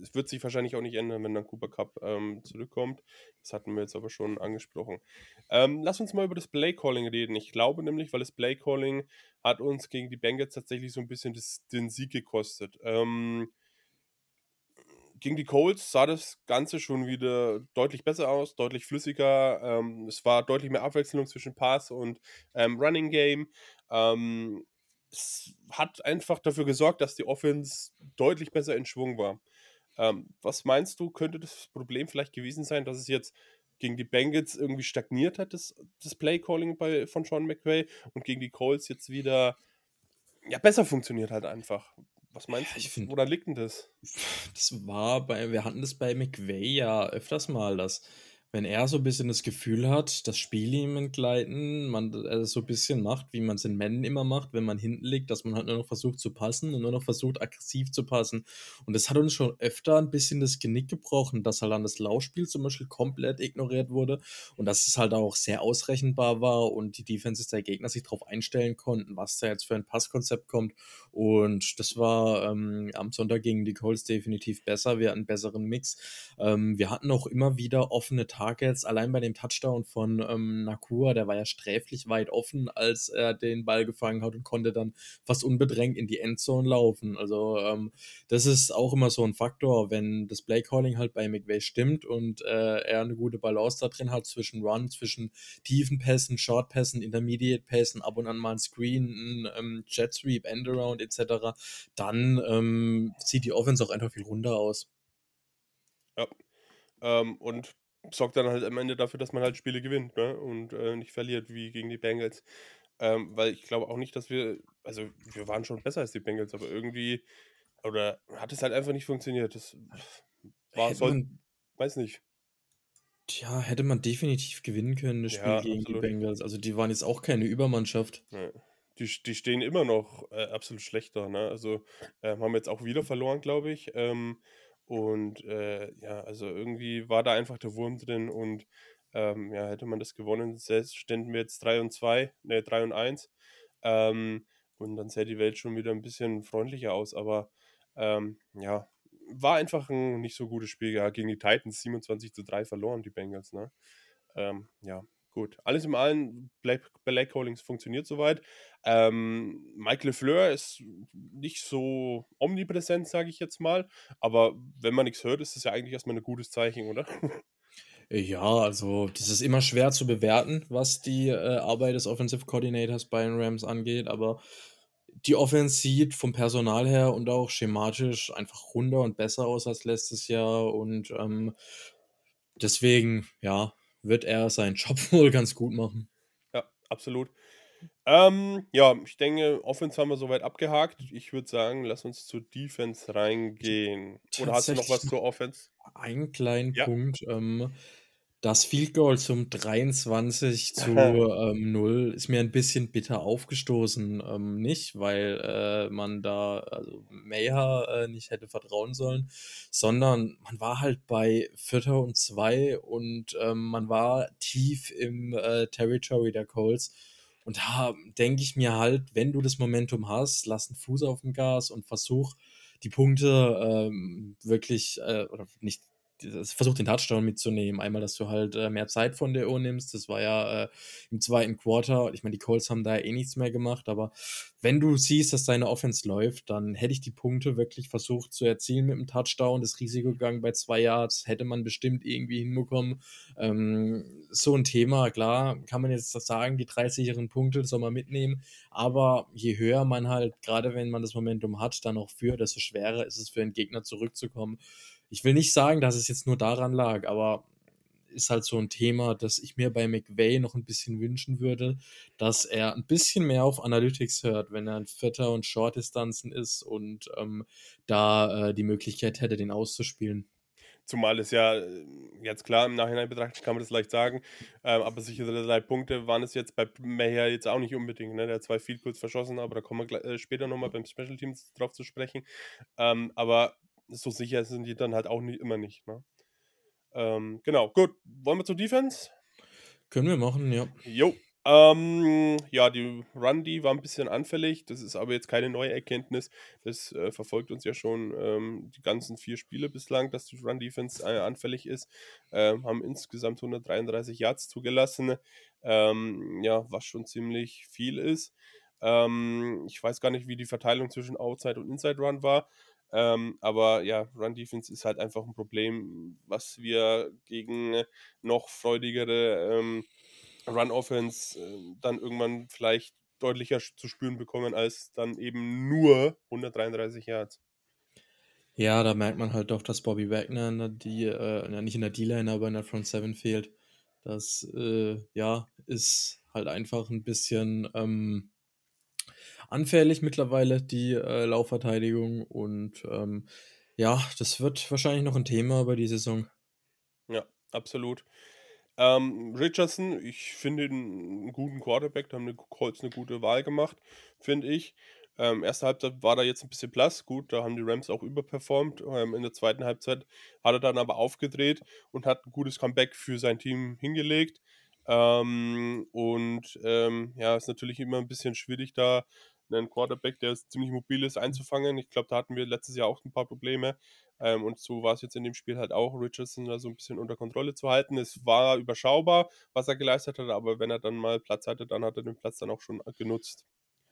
es wird sich wahrscheinlich auch nicht ändern, wenn dann Cooper Cup ähm, zurückkommt. Das hatten wir jetzt aber schon angesprochen. Ähm, lass uns mal über das Play Calling reden. Ich glaube nämlich, weil das Play Calling hat uns gegen die Bengals tatsächlich so ein bisschen das, den Sieg gekostet. Ähm, gegen die Colts sah das Ganze schon wieder deutlich besser aus, deutlich flüssiger. Ähm, es war deutlich mehr Abwechslung zwischen Pass und ähm, Running Game. Ähm, es hat einfach dafür gesorgt, dass die Offense deutlich besser in Schwung war. Ähm, was meinst du, könnte das Problem vielleicht gewesen sein, dass es jetzt gegen die Bengals irgendwie stagniert hat, das, das Play-Calling von Sean McVay und gegen die Colts jetzt wieder ja, besser funktioniert halt einfach. Was meinst du? Ich find, Woran liegt denn das? Das war bei, wir hatten das bei McVay ja öfters mal, dass wenn er so ein bisschen das Gefühl hat, das Spiel ihm entgleiten, man äh, so ein bisschen macht, wie man es in Männern immer macht, wenn man hinten liegt, dass man halt nur noch versucht zu passen und nur noch versucht, aggressiv zu passen. Und das hat uns schon öfter ein bisschen das Genick gebrochen, dass halt dann das Laufspiel zum Beispiel komplett ignoriert wurde und dass es halt auch sehr ausrechenbar war und die Defenses der Gegner sich darauf einstellen konnten, was da jetzt für ein Passkonzept kommt. Und das war ähm, am Sonntag gegen die Colts definitiv besser. Wir hatten einen besseren Mix. Ähm, wir hatten auch immer wieder offene Targets, allein bei dem Touchdown von ähm, Nakua, der war ja sträflich weit offen, als er den Ball gefangen hat und konnte dann fast unbedrängt in die Endzone laufen. Also ähm, das ist auch immer so ein Faktor, wenn das Playcalling halt bei McVay stimmt und äh, er eine gute Balance da drin hat zwischen Run, zwischen tiefen Pässen, Short Pässen, Intermediate Pässen, ab und an mal ein Screen, ein ähm, Jet Sweep, Endaround etc., dann ähm, sieht die Offense auch einfach viel runder aus. Ja. Ähm, und sorgt dann halt am Ende dafür, dass man halt Spiele gewinnt ne? und äh, nicht verliert wie gegen die Bengals. Ähm, weil ich glaube auch nicht, dass wir, also wir waren schon besser als die Bengals, aber irgendwie, oder hat es halt einfach nicht funktioniert. Das war so, weiß nicht. Tja, hätte man definitiv gewinnen können, das Spiel ja, gegen absolut. die Bengals. Also die waren jetzt auch keine Übermannschaft. Ja. Die, die stehen immer noch äh, absolut schlechter. Ne? Also äh, haben jetzt auch wieder verloren, glaube ich. Ähm, und äh, ja, also irgendwie war da einfach der Wurm drin und ähm, ja, hätte man das gewonnen, selbst ständen wir jetzt 3 und 2, ne, 3 und 1. Ähm, und dann sähe die Welt schon wieder ein bisschen freundlicher aus. Aber ähm, ja, war einfach ein nicht so gutes Spiel. Ja, gegen die Titans 27 zu 3 verloren, die Bengals, ne? Ähm, ja, Gut, alles im Allen, Black, Black Holdings funktioniert soweit. Ähm, Michael Fleur ist nicht so omnipräsent, sage ich jetzt mal. Aber wenn man nichts hört, ist das ja eigentlich erstmal ein gutes Zeichen, oder? Ja, also das ist immer schwer zu bewerten, was die äh, Arbeit des Offensive Coordinators bei den Rams angeht, aber die Offense sieht vom Personal her und auch schematisch einfach runder und besser aus als letztes Jahr und ähm, deswegen, ja, wird er seinen Job wohl ganz gut machen. Ja, absolut. Ähm, ja, ich denke, Offense haben wir soweit abgehakt. Ich würde sagen, lass uns zur Defense reingehen. Oder hast du noch was zur Offense? Einen kleinen ja. Punkt. Ähm, das Field Goal zum 23 zu ähm, 0 ist mir ein bisschen bitter aufgestoßen. Ähm, nicht, weil äh, man da also Mayher äh, nicht hätte vertrauen sollen, sondern man war halt bei Vierter und zwei und ähm, man war tief im äh, Territory der Colts. Und da denke ich mir halt, wenn du das Momentum hast, lass einen Fuß auf dem Gas und versuch die Punkte ähm, wirklich, äh, oder nicht versucht den Touchdown mitzunehmen. Einmal, dass du halt äh, mehr Zeit von der Uhr nimmst. Das war ja äh, im zweiten Quarter. Ich meine, die Colts haben da eh nichts mehr gemacht, aber wenn du siehst, dass deine Offense läuft, dann hätte ich die Punkte wirklich versucht zu erzielen mit dem Touchdown. Das Risiko gegangen bei zwei Yards hätte man bestimmt irgendwie hinbekommen. Ähm, so ein Thema, klar, kann man jetzt sagen, die drei sicheren Punkte soll man mitnehmen, aber je höher man halt, gerade wenn man das Momentum hat, dann auch führt, desto schwerer ist es für einen Gegner zurückzukommen ich will nicht sagen, dass es jetzt nur daran lag, aber ist halt so ein Thema, das ich mir bei McVay noch ein bisschen wünschen würde, dass er ein bisschen mehr auf Analytics hört, wenn er ein Vierter- und Short-Distanzen ist und ähm, da äh, die Möglichkeit hätte, den auszuspielen. Zumal es ja äh, jetzt klar im Nachhinein betrachtet kann man das leicht sagen, ähm, aber sichere drei Punkte waren es jetzt bei Meyer jetzt auch nicht unbedingt. Ne? Der hat zwei viel kurz verschossen, aber da kommen wir äh, später nochmal beim Special Teams drauf zu sprechen. Ähm, aber so sicher sind die dann halt auch nicht, immer nicht. Ne? Ähm, genau, gut. Wollen wir zur Defense? Können wir machen, ja. Jo. Ähm, ja, die Run, die war ein bisschen anfällig. Das ist aber jetzt keine neue Erkenntnis. Das äh, verfolgt uns ja schon ähm, die ganzen vier Spiele bislang, dass die Run-Defense äh, anfällig ist. Ähm, haben insgesamt 133 Yards zugelassen. Ähm, ja, was schon ziemlich viel ist. Ähm, ich weiß gar nicht, wie die Verteilung zwischen Outside und Inside Run war. Ähm, aber ja, Run Defense ist halt einfach ein Problem, was wir gegen noch freudigere ähm, Run Offense äh, dann irgendwann vielleicht deutlicher zu spüren bekommen als dann eben nur 133 Yards. Ja, da merkt man halt doch, dass Bobby Wagner in der D, äh, nicht in der D-Line, aber in der Front 7 fehlt. Das äh, ja, ist halt einfach ein bisschen ähm, anfällig mittlerweile, die äh, Laufverteidigung. Und ähm, ja, das wird wahrscheinlich noch ein Thema über die Saison. Ja, absolut. Ähm, Richardson, ich finde einen guten Quarterback, da haben die Colts eine gute Wahl gemacht, finde ich. Ähm, erste Halbzeit war da jetzt ein bisschen blass, gut, da haben die Rams auch überperformt. Ähm, in der zweiten Halbzeit hat er dann aber aufgedreht und hat ein gutes Comeback für sein Team hingelegt. Ähm, und ähm, ja, ist natürlich immer ein bisschen schwierig, da einen Quarterback, der ziemlich mobil ist, einzufangen. Ich glaube, da hatten wir letztes Jahr auch ein paar Probleme. Ähm, und so war es jetzt in dem Spiel halt auch, Richardson da so ein bisschen unter Kontrolle zu halten. Es war überschaubar, was er geleistet hat, aber wenn er dann mal Platz hatte, dann hat er den Platz dann auch schon genutzt.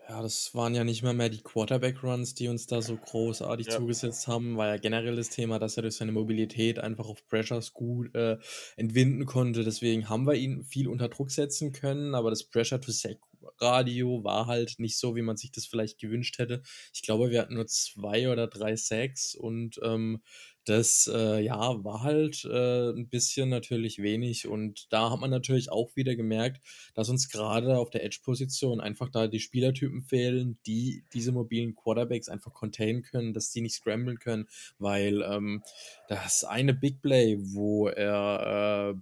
Ja, das waren ja nicht mal mehr die Quarterback-Runs, die uns da so großartig ja. zugesetzt haben. War ja generell das Thema, dass er durch seine Mobilität einfach auf Pressures gut äh, entwinden konnte. Deswegen haben wir ihn viel unter Druck setzen können, aber das Pressure-to-Sack Radio war halt nicht so, wie man sich das vielleicht gewünscht hätte. Ich glaube, wir hatten nur zwei oder drei Sacks und ähm, das äh, ja war halt äh, ein bisschen natürlich wenig und da hat man natürlich auch wieder gemerkt, dass uns gerade auf der Edge-Position einfach da die Spielertypen fehlen, die diese mobilen Quarterbacks einfach containen können, dass die nicht scramblen können, weil ähm, das eine Big Play, wo er äh,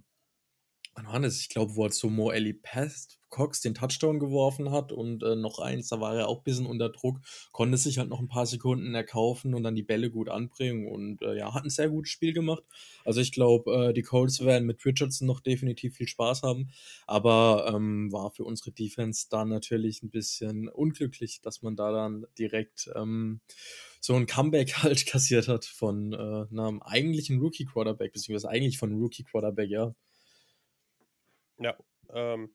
das? Ich glaube, wo er zu Mo Ellie Pest Cox den Touchdown geworfen hat und äh, noch eins, da war er auch ein bisschen unter Druck, konnte sich halt noch ein paar Sekunden erkaufen und dann die Bälle gut anbringen und äh, ja, hat ein sehr gutes Spiel gemacht. Also ich glaube, äh, die Colts werden mit Richardson noch definitiv viel Spaß haben, aber ähm, war für unsere Defense dann natürlich ein bisschen unglücklich, dass man da dann direkt ähm, so ein Comeback halt kassiert hat von äh, einem eigentlichen Rookie-Quarterback, beziehungsweise eigentlich von Rookie-Quarterback, ja. Ja, Ähm,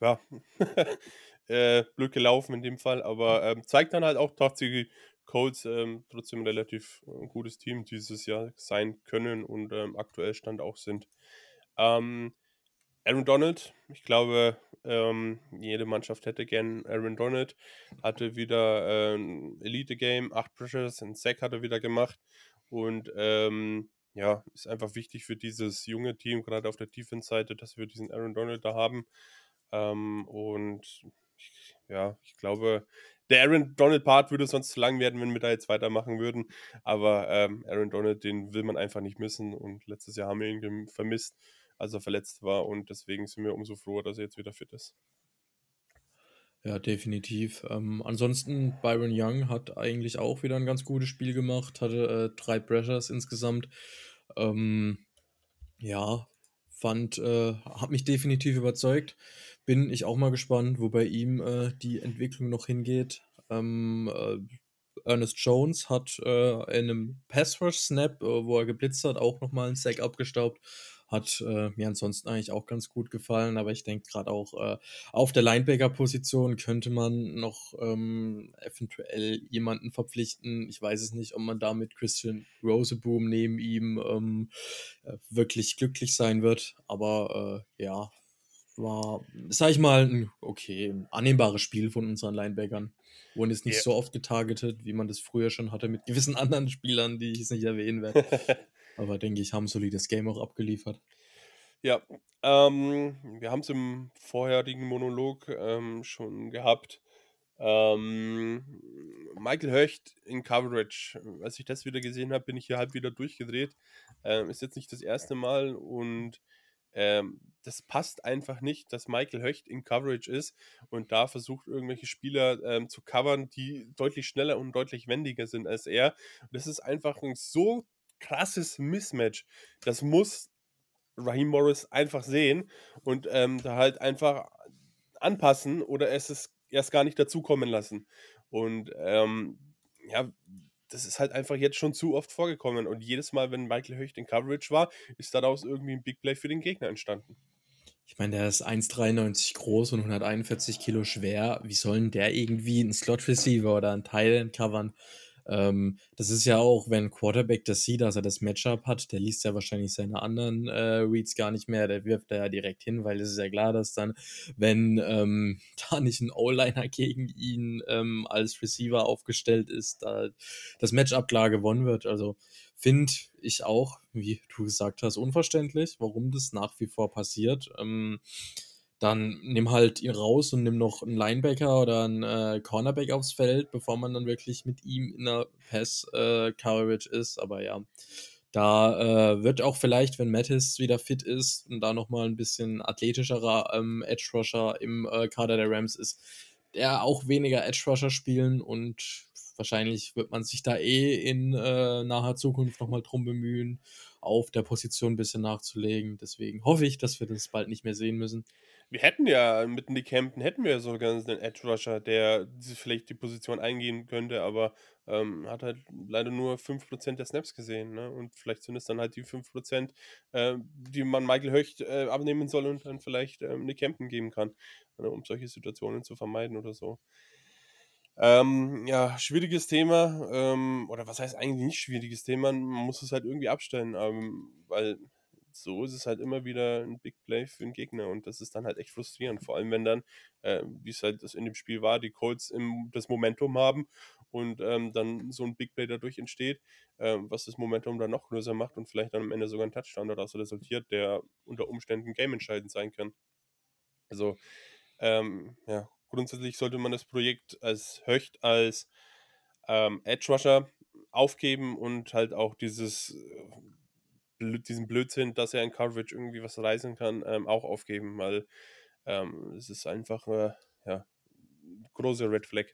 ja, äh, blöd gelaufen in dem Fall, aber ähm, zeigt dann halt auch tatsächlich Colts ähm, trotzdem ein relativ äh, gutes Team dieses Jahr sein können und ähm, aktuell Stand auch sind. Ähm, Aaron Donald, ich glaube, ähm, jede Mannschaft hätte gern Aaron Donald. Hatte wieder ein Elite-Game, acht Pressures, ein Sack hat er wieder gemacht. Und ähm, ja, ist einfach wichtig für dieses junge Team, gerade auf der Defense-Seite, dass wir diesen Aaron Donald da haben. Ähm, und ich, ja, ich glaube, der Aaron Donald-Part würde sonst zu lang werden, wenn wir da jetzt weitermachen würden. Aber ähm, Aaron Donald, den will man einfach nicht missen. Und letztes Jahr haben wir ihn vermisst, als er verletzt war. Und deswegen sind wir umso froher, dass er jetzt wieder fit ist. Ja, definitiv. Ähm, ansonsten, Byron Young hat eigentlich auch wieder ein ganz gutes Spiel gemacht, hatte äh, drei Pressures insgesamt. Ähm, ja, fand, äh, hat mich definitiv überzeugt. Bin ich auch mal gespannt, wo bei ihm äh, die Entwicklung noch hingeht. Ähm, äh, Ernest Jones hat äh, in einem Pass-Rush-Snap, äh, wo er geblitzt hat, auch nochmal einen Sack abgestaubt. Hat äh, mir ansonsten eigentlich auch ganz gut gefallen, aber ich denke gerade auch äh, auf der Linebacker-Position könnte man noch ähm, eventuell jemanden verpflichten. Ich weiß es nicht, ob man da mit Christian Roseboom neben ihm ähm, äh, wirklich glücklich sein wird, aber äh, ja, war, sag ich mal, ein okay, ein annehmbares Spiel von unseren Linebackern. Wurden jetzt nicht yeah. so oft getargetet, wie man das früher schon hatte mit gewissen anderen Spielern, die ich jetzt nicht erwähnen werde. Aber denke ich, haben ein solides Game auch abgeliefert. Ja, ähm, wir haben es im vorherigen Monolog ähm, schon gehabt. Ähm, Michael Höcht in Coverage. Als ich das wieder gesehen habe, bin ich hier halb wieder durchgedreht. Ähm, ist jetzt nicht das erste Mal und ähm, das passt einfach nicht, dass Michael Höcht in Coverage ist und da versucht, irgendwelche Spieler ähm, zu covern, die deutlich schneller und deutlich wendiger sind als er. das ist einfach ein so krasses Mismatch. Das muss Raheem Morris einfach sehen und ähm, da halt einfach anpassen oder es ist erst gar nicht dazukommen lassen. Und ähm, ja, das ist halt einfach jetzt schon zu oft vorgekommen. Und jedes Mal, wenn Michael Höcht in Coverage war, ist daraus irgendwie ein Big Play für den Gegner entstanden. Ich meine, der ist 1,93 groß und 141 Kilo schwer. Wie sollen der irgendwie einen Slot Receiver oder einen Teil covern? Ähm, das ist ja auch, wenn Quarterback das sieht, dass er das Matchup hat, der liest ja wahrscheinlich seine anderen äh, Reads gar nicht mehr, der wirft da ja direkt hin, weil es ist ja klar, dass dann, wenn ähm, da nicht ein O-Liner gegen ihn ähm, als Receiver aufgestellt ist, da das Matchup klar gewonnen wird. Also finde ich auch, wie du gesagt hast, unverständlich, warum das nach wie vor passiert. Ähm, dann nimm halt ihn raus und nimm noch einen Linebacker oder einen äh, Cornerback aufs Feld, bevor man dann wirklich mit ihm in der Pass-Coverage äh, ist. Aber ja, da äh, wird auch vielleicht, wenn Mattis wieder fit ist und da nochmal ein bisschen athletischerer ähm, Edge-Rusher im äh, Kader der Rams ist, der auch weniger Edge-Rusher spielen und wahrscheinlich wird man sich da eh in äh, naher Zukunft nochmal drum bemühen, auf der Position ein bisschen nachzulegen. Deswegen hoffe ich, dass wir das bald nicht mehr sehen müssen. Wir hätten ja mit Nick Hampton, hätten wir sogar einen Edge Rusher, der vielleicht die Position eingehen könnte, aber ähm, hat halt leider nur 5% der Snaps gesehen. Ne? Und vielleicht sind es dann halt die 5%, äh, die man Michael Höcht äh, abnehmen soll und dann vielleicht ähm, Nick Hampton geben kann, ne? um solche Situationen zu vermeiden oder so. Ähm, ja, schwieriges Thema, ähm, oder was heißt eigentlich nicht schwieriges Thema, man muss es halt irgendwie abstellen, ähm, weil so ist es halt immer wieder ein Big Play für den Gegner und das ist dann halt echt frustrierend. Vor allem, wenn dann, äh, wie es halt in dem Spiel war, die Colts im, das Momentum haben und ähm, dann so ein Big Play dadurch entsteht, äh, was das Momentum dann noch größer macht und vielleicht dann am Ende sogar ein Touchdown daraus resultiert, der unter Umständen gameentscheidend sein kann. Also, ähm, ja, grundsätzlich sollte man das Projekt als Höcht, als ähm, Edge Rusher aufgeben und halt auch dieses diesen Blödsinn, dass er in Coverage irgendwie was reisen kann, ähm, auch aufgeben, weil ähm, es ist einfach äh, ja, große Red Flag.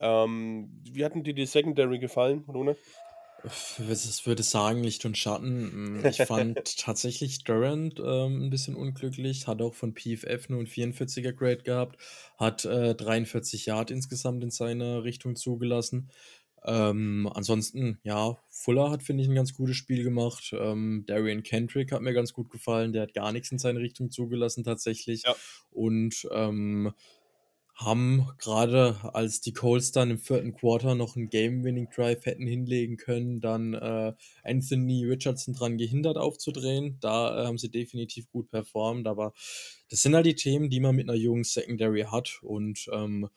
Ähm, wie hatten dir die Secondary gefallen, Rune? Ich würde sagen, Licht und Schatten. Hm, ich fand tatsächlich Durant ähm, ein bisschen unglücklich, hat auch von PFF nur ein 44er Grade gehabt, hat äh, 43 Yard insgesamt in seiner Richtung zugelassen. Ähm, ansonsten, ja, Fuller hat, finde ich, ein ganz gutes Spiel gemacht. Ähm, Darian Kendrick hat mir ganz gut gefallen. Der hat gar nichts in seine Richtung zugelassen, tatsächlich. Ja. Und ähm, haben gerade, als die Colts dann im vierten Quarter noch einen Game-Winning-Drive hätten hinlegen können, dann äh, Anthony Richardson dran gehindert aufzudrehen. Da äh, haben sie definitiv gut performt. Aber das sind halt die Themen, die man mit einer jungen Secondary hat. Und ähm,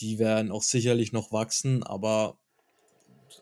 die werden auch sicherlich noch wachsen. Aber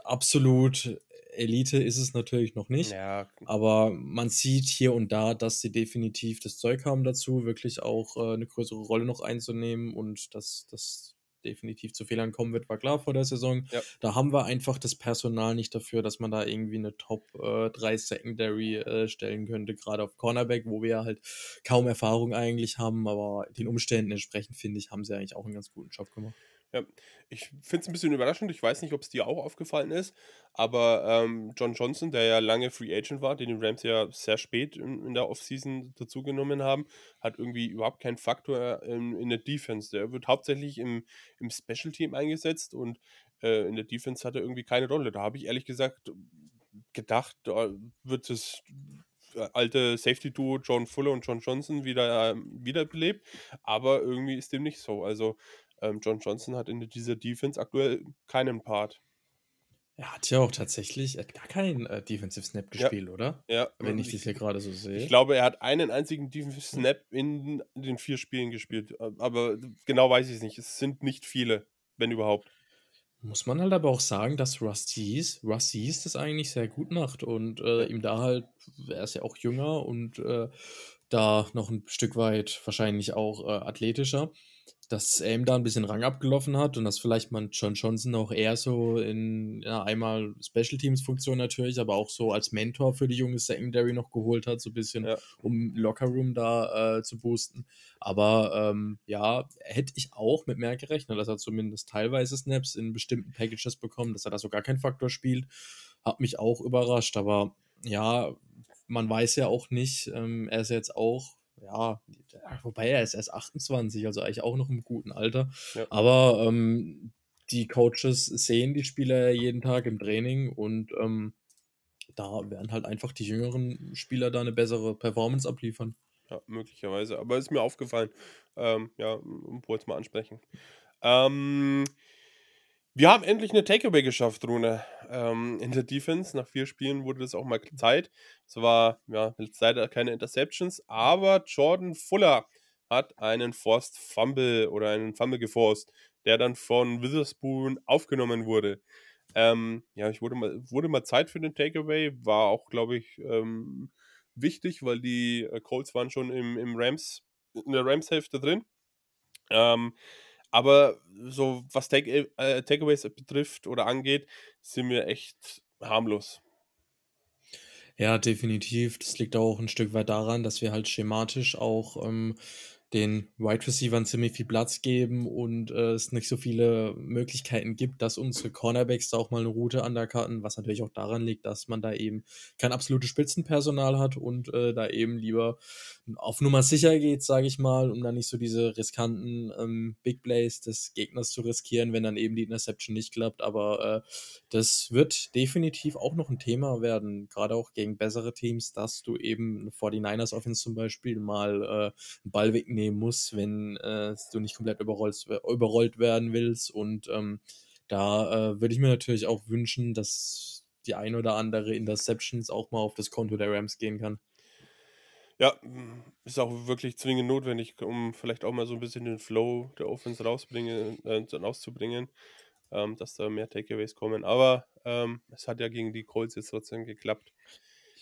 absolut Elite ist es natürlich noch nicht. Ja, Aber man sieht hier und da, dass sie definitiv das Zeug haben dazu, wirklich auch äh, eine größere Rolle noch einzunehmen und dass das definitiv zu Fehlern kommen wird, war klar vor der Saison. Ja. Da haben wir einfach das Personal nicht dafür, dass man da irgendwie eine Top äh, 3 Secondary äh, stellen könnte, gerade auf Cornerback, wo wir halt kaum Erfahrung eigentlich haben, aber den Umständen entsprechend, finde ich, haben sie eigentlich auch einen ganz guten Job gemacht. Ja, ich finde es ein bisschen überraschend. Ich weiß nicht, ob es dir auch aufgefallen ist, aber ähm, John Johnson, der ja lange Free Agent war, den die Rams ja sehr spät in, in der Offseason dazugenommen haben, hat irgendwie überhaupt keinen Faktor in, in der Defense. Der wird hauptsächlich im, im Special Team eingesetzt und äh, in der Defense hat er irgendwie keine Rolle. Da habe ich ehrlich gesagt gedacht, da wird das alte Safety-Duo John Fuller und John Johnson wieder ähm, wiederbelebt, aber irgendwie ist dem nicht so. Also ähm, John Johnson hat in dieser Defense aktuell keinen Part. Er hat ja auch tatsächlich hat gar keinen äh, Defensive Snap Ja, gespielt, oder? ja. Wenn ich Ich, das hier gerade so ich sehe. glaube, er hat einen einzigen Defensive Snap in den vier Spielen gespielt. Äh, Aber genau weiß ich es nicht. Es sind nicht viele, wenn überhaupt. Muss man halt aber auch sagen, dass Rusty's, Rusty's das eigentlich sehr gut macht und äh, Ja, ihm da halt, er ist ja auch jünger und äh, da noch ein Stück weit wahrscheinlich auch äh, athletischer, dass ihm da ein bisschen Rang abgelaufen hat und dass vielleicht man John Johnson auch eher so in ja, einmal Special Teams Funktion natürlich, aber auch so als Mentor für die junge Secondary noch geholt hat, so ein bisschen, ja, um Locker Room da äh, zu boosten. Aber ähm, ja, hätte ich auch mit mehr gerechnet, dass er zumindest teilweise Snaps in bestimmten Packages bekommt, dass er da so gar keinen Faktor spielt. Hat mich auch überrascht, aber ja, man weiß ja auch nicht, ähm, er ist jetzt auch, ja, wobei er ist erst 28, also eigentlich auch noch im guten Alter. ja. Aber ähm, die Coaches sehen die Spieler ja jeden Tag im Training und ähm, da werden halt einfach die jüngeren Spieler da eine bessere Performance abliefern. Ja, möglicherweise. Aber ist mir aufgefallen. Ähm, ja, wollte es mal ansprechen. Ähm, wir haben endlich eine Takeaway geschafft, Rune. Ähm, in der Defense. Nach vier Spielen wurde das auch mal Zeit. Es war, ja, leider keine Interceptions, aber Jordan Fuller hat einen Forced Fumble oder einen Fumble geforst, der dann von Witherspoon aufgenommen wurde. Ähm, ja, ich wurde mal, wurde mal Zeit für den Takeaway, war auch, glaube ich, ähm, wichtig, weil die äh, Colts waren schon im, im Rams, in der Rams-Hälfte drin. Ähm, aber so was Take, äh, Takeaways betrifft oder angeht, sind wir echt harmlos. Ja, definitiv. Das liegt auch ein Stück weit daran, dass wir halt schematisch auch ähm, den Wide Receivern ziemlich viel Platz geben und äh, es nicht so viele Möglichkeiten gibt, dass unsere Cornerbacks da auch mal eine Route undercutten, was natürlich auch daran liegt, dass man da eben kein absolutes Spitzenpersonal hat und äh, da eben lieber auf Nummer sicher geht, sage ich mal, um dann nicht so diese riskanten ähm, Big Plays des Gegners zu riskieren, wenn dann eben die Interception nicht klappt. Aber äh, das wird definitiv auch noch ein Thema werden, gerade auch gegen bessere Teams, dass du eben 49ers Offense zum Beispiel mal äh, einen Ball wegnehmen musst, wenn äh, du nicht komplett überrollt, überrollt werden willst. Und ähm, da äh, würde ich mir natürlich auch wünschen, dass die ein oder andere Interceptions auch mal auf das Konto der Rams gehen kann. Ja, ist auch wirklich zwingend notwendig, um vielleicht auch mal so ein bisschen den Flow der Offense rausbringen, äh, rauszubringen, ähm, dass da mehr Takeaways kommen. Aber ähm, es hat ja gegen die Colts jetzt trotzdem geklappt.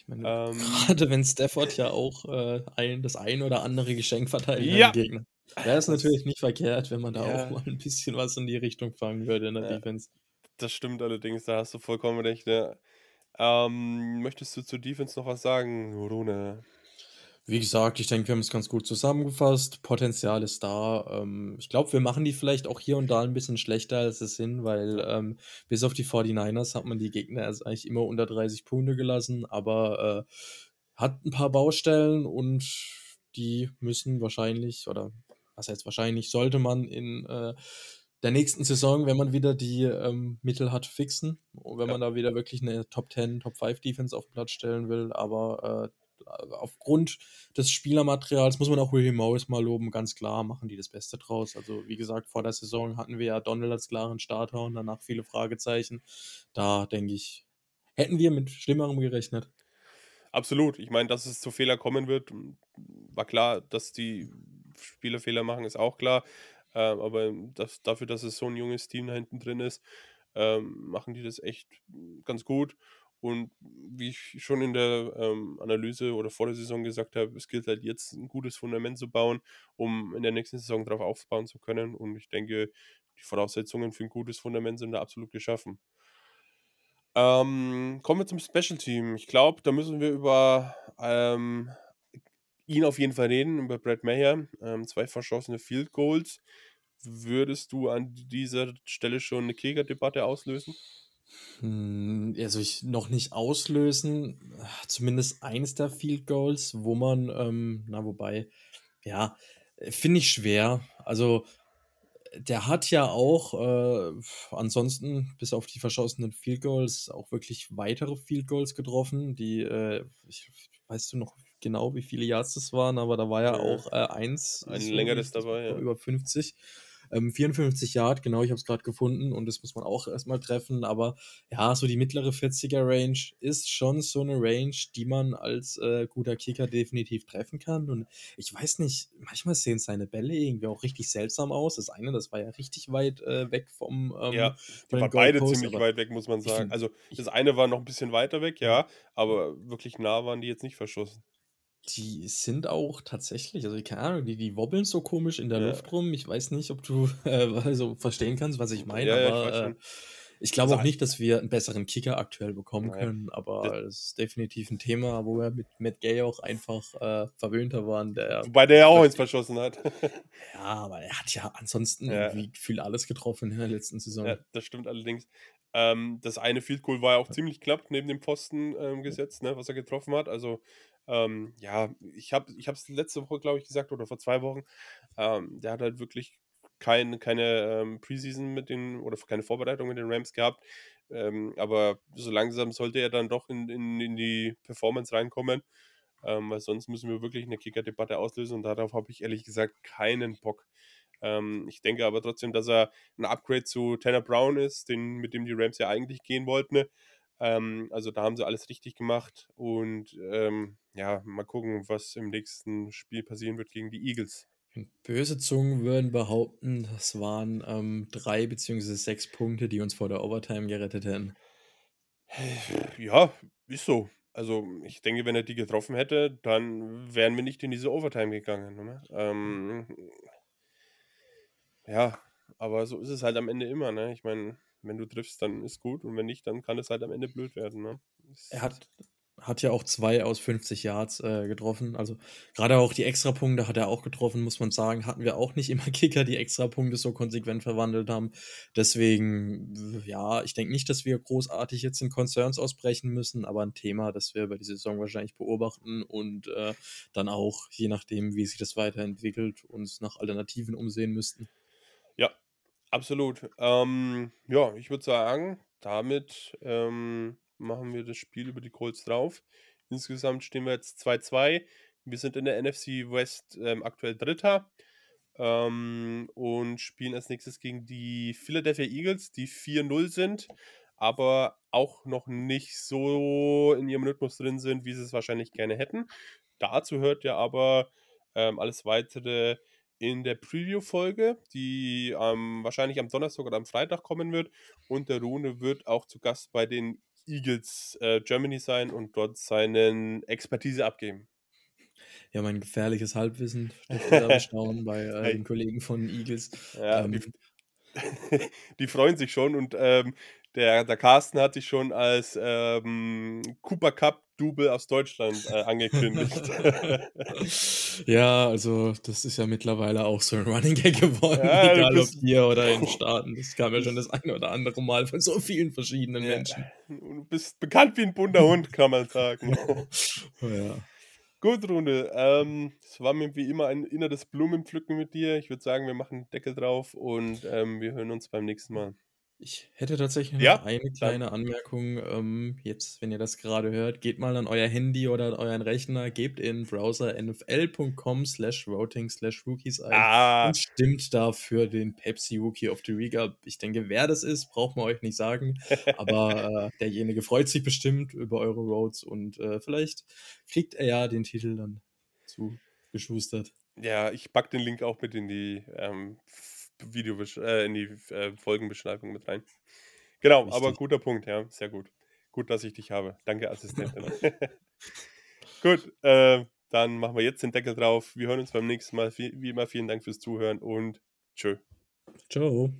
Meine, Ähm, gerade wenn Stafford ja auch äh, ein, das ein oder andere Geschenk verteilt Ja. an den Gegner. Wäre es natürlich nicht verkehrt, wenn man da ja, auch mal ein bisschen was in die Richtung fangen würde in der ja, Defense. das stimmt allerdings, da hast du vollkommen recht. Ja. Ähm, möchtest du zur Defense noch was sagen, Rune? Wie gesagt, ich denke, wir haben es ganz gut zusammengefasst. Potenzial ist da. Ähm, ich glaube, wir machen die vielleicht auch hier und da ein bisschen schlechter, als es sind, weil ähm, bis auf die 49ers hat man die Gegner erst eigentlich immer unter 30 Punkte gelassen, aber äh, hat ein paar Baustellen und die müssen wahrscheinlich, oder was heißt wahrscheinlich, sollte man in äh, der nächsten Saison, wenn man wieder die ähm, Mittel hat, fixen. Wenn Ja. man da wieder wirklich eine Top 10, Top 5 Defense auf den Platz stellen will. Aber äh, aufgrund des Spielermaterials muss man auch William Morris mal loben. Ganz klar machen die das Beste draus. Also, wie gesagt, vor der Saison hatten wir ja Donald als klaren Starter und danach viele Fragezeichen. Da denke ich, hätten wir mit Schlimmerem gerechnet. Absolut. Ich meine, dass es zu Fehler kommen wird, war klar. Dass die Spieler Fehler machen, ist auch klar. Ähm, aber das, dafür, dass es so ein junges Team da hinten drin ist, ähm, machen die das echt ganz gut. Und wie ich schon in der ähm, Analyse oder vor der Saison gesagt habe, es gilt halt jetzt ein gutes Fundament zu bauen, um in der nächsten Saison darauf aufbauen zu können. Und ich denke, die Voraussetzungen für ein gutes Fundament sind da absolut geschaffen. Ähm, kommen wir zum Special Team. Ich glaube, da müssen wir über ähm, ihn auf jeden Fall reden, über Brad Mayer. Ähm, zwei verschossene Field Goals. Würdest du an dieser Stelle schon eine Kicker-Debatte auslösen? Hm, also ich noch nicht auslösen, zumindest eins der Field Goals, wo man, ähm, na wobei, ja, finde ich schwer. Also der hat ja auch äh, ansonsten bis auf die verschossenen Field Goals auch wirklich weitere Field Goals getroffen, die, äh, ich, weißt du noch genau, wie viele Yards das waren, aber da war ja auch äh, eins, Ein so längeres dabei, ja. über 50. Ähm, 54 Yard, genau, ich habe es gerade gefunden und das muss man auch erstmal treffen. Aber ja, so die mittlere 40er Range ist schon so eine Range, die man als äh, guter Kicker definitiv treffen kann. Und ich weiß nicht, manchmal sehen seine Bälle irgendwie auch richtig seltsam aus. Das eine, das war ja richtig weit äh, weg vom ähm, Ja, die waren beide ziemlich weit weg, muss man sagen. find- Also das eine war noch ein bisschen weiter weg, ja, aber wirklich nah waren die jetzt nicht verschossen. Die sind auch tatsächlich, also keine Ahnung, die, die wobbeln so komisch in der Ja. Luft rum. Ich weiß nicht, ob du äh, also verstehen kannst, was ich meine, Ja, ja, ich aber äh, ich glaube Also auch nicht, dass wir einen besseren Kicker aktuell bekommen Nein. können, aber Das- es ist definitiv ein Thema, wo wir mit Matt Gay auch einfach äh, verwöhnter waren. Der, Wobei der ja auch eins wirklich- verschossen hat. ja, aber er hat ja ansonsten irgendwie gefühlt alles getroffen in der letzten Saison. Ja, das stimmt allerdings. Ähm, das eine Field Goal war ja auch ziemlich knapp neben dem Pfosten ähm, gesetzt, ne, was er getroffen hat. Also, ähm, ja, ich habe ich es letzte Woche, glaube ich, gesagt, oder vor zwei Wochen. Ähm, der hat halt wirklich kein, keine ähm, Preseason mit den, oder keine Vorbereitung mit den Rams gehabt. Ähm, aber so langsam sollte er dann doch in, in, in die Performance reinkommen. Ähm, weil sonst müssen wir wirklich eine Kicker-Debatte auslösen und darauf habe ich ehrlich gesagt keinen Bock. Ähm, ich denke aber trotzdem, dass er ein Upgrade zu Tanner Brown ist, den, mit dem die Rams ja eigentlich gehen wollten. ne? Ähm, also da haben sie alles richtig gemacht und ähm, ja, mal gucken, was im nächsten Spiel passieren wird gegen die Eagles. Böse Zungen würden behaupten, das waren ähm, drei beziehungsweise sechs Punkte, die uns vor der Overtime gerettet hätten. Ja, ist so. Also ich denke, wenn er die getroffen hätte, dann wären wir nicht in diese Overtime gegangen. Ne? Ähm, ja, aber so ist es halt am Ende immer. Ne? Ich meine, wenn du triffst, dann ist gut und wenn nicht, dann kann es halt am Ende blöd werden. Ne? Er hat, hat ja auch zwei aus 50 Yards äh, getroffen. Also gerade auch die Extrapunkte hat er auch getroffen, muss man sagen. Hatten wir auch nicht immer Kicker, die Extrapunkte so konsequent verwandelt haben. Deswegen, ja, ich denke nicht, dass wir großartig jetzt in Concerns ausbrechen müssen, aber ein Thema, das wir über die Saison wahrscheinlich beobachten und äh, dann auch, je nachdem, wie sich das weiterentwickelt, uns nach Alternativen umsehen müssten. Ja, absolut. Ähm, ja, ich würde sagen, damit ähm, machen wir das Spiel über die Colts drauf. Insgesamt stehen wir jetzt 2-2. Wir sind in der NFC West ähm, aktuell Dritter ähm, und spielen als nächstes gegen die Philadelphia Eagles, die 4-0 sind, aber auch noch nicht so in ihrem Rhythmus drin sind, wie sie es wahrscheinlich gerne hätten. Dazu hört ihr aber ähm, alles weitere in der Preview-Folge, die ähm, wahrscheinlich am Donnerstag oder am Freitag kommen wird. Und der Rune wird auch zu Gast bei den Eagles äh, Germany sein und dort seinen Expertise abgeben. Ja, mein gefährliches Halbwissen bestaunen bei äh, Hey. den Kollegen von Eagles. Ja, Ähm, die, die freuen sich schon und ähm, der, der Carsten hat sich schon als ähm, Cooper Cup Double aus Deutschland äh, angekündigt. ja, also das ist ja mittlerweile auch so ein Running Gag geworden, Ja, egal ob hier oder in den Staaten. Das kam ja schon das eine oder andere Mal von so vielen verschiedenen Ja. Menschen. Du bist bekannt wie ein bunter Hund, kann man sagen. Oh, ja. Gut, Runde. Ähm, es war mir wie immer ein inneres Blumenpflücken mit dir. Ich würde sagen, wir machen Deckel drauf und ähm, wir hören uns beim nächsten Mal. Ich hätte tatsächlich noch Ja, eine dann. kleine Anmerkung. Ähm, jetzt, wenn ihr das gerade hört, geht mal an euer Handy oder an euren Rechner, gebt in Browser nfl.com slash voting slash rookies ein Ah, und stimmt dafür den Pepsi Rookie of the Week ab. Ich denke, wer das ist, braucht man euch nicht sagen. Aber äh, derjenige freut sich bestimmt über eure Votes und äh, vielleicht kriegt er ja den Titel dann zu geschustert. ja, ich packe den Link auch mit in die ähm, Video äh, in die äh, Folgenbeschreibung mit rein. Genau, aber Wichtig. guter Punkt, ja, sehr gut. Gut, dass ich dich habe. Danke, Assistentin. gut, äh, dann machen wir jetzt den Deckel drauf. Wir hören uns beim nächsten Mal. Wie wie immer, vielen Dank fürs Zuhören und tschö. Ciao.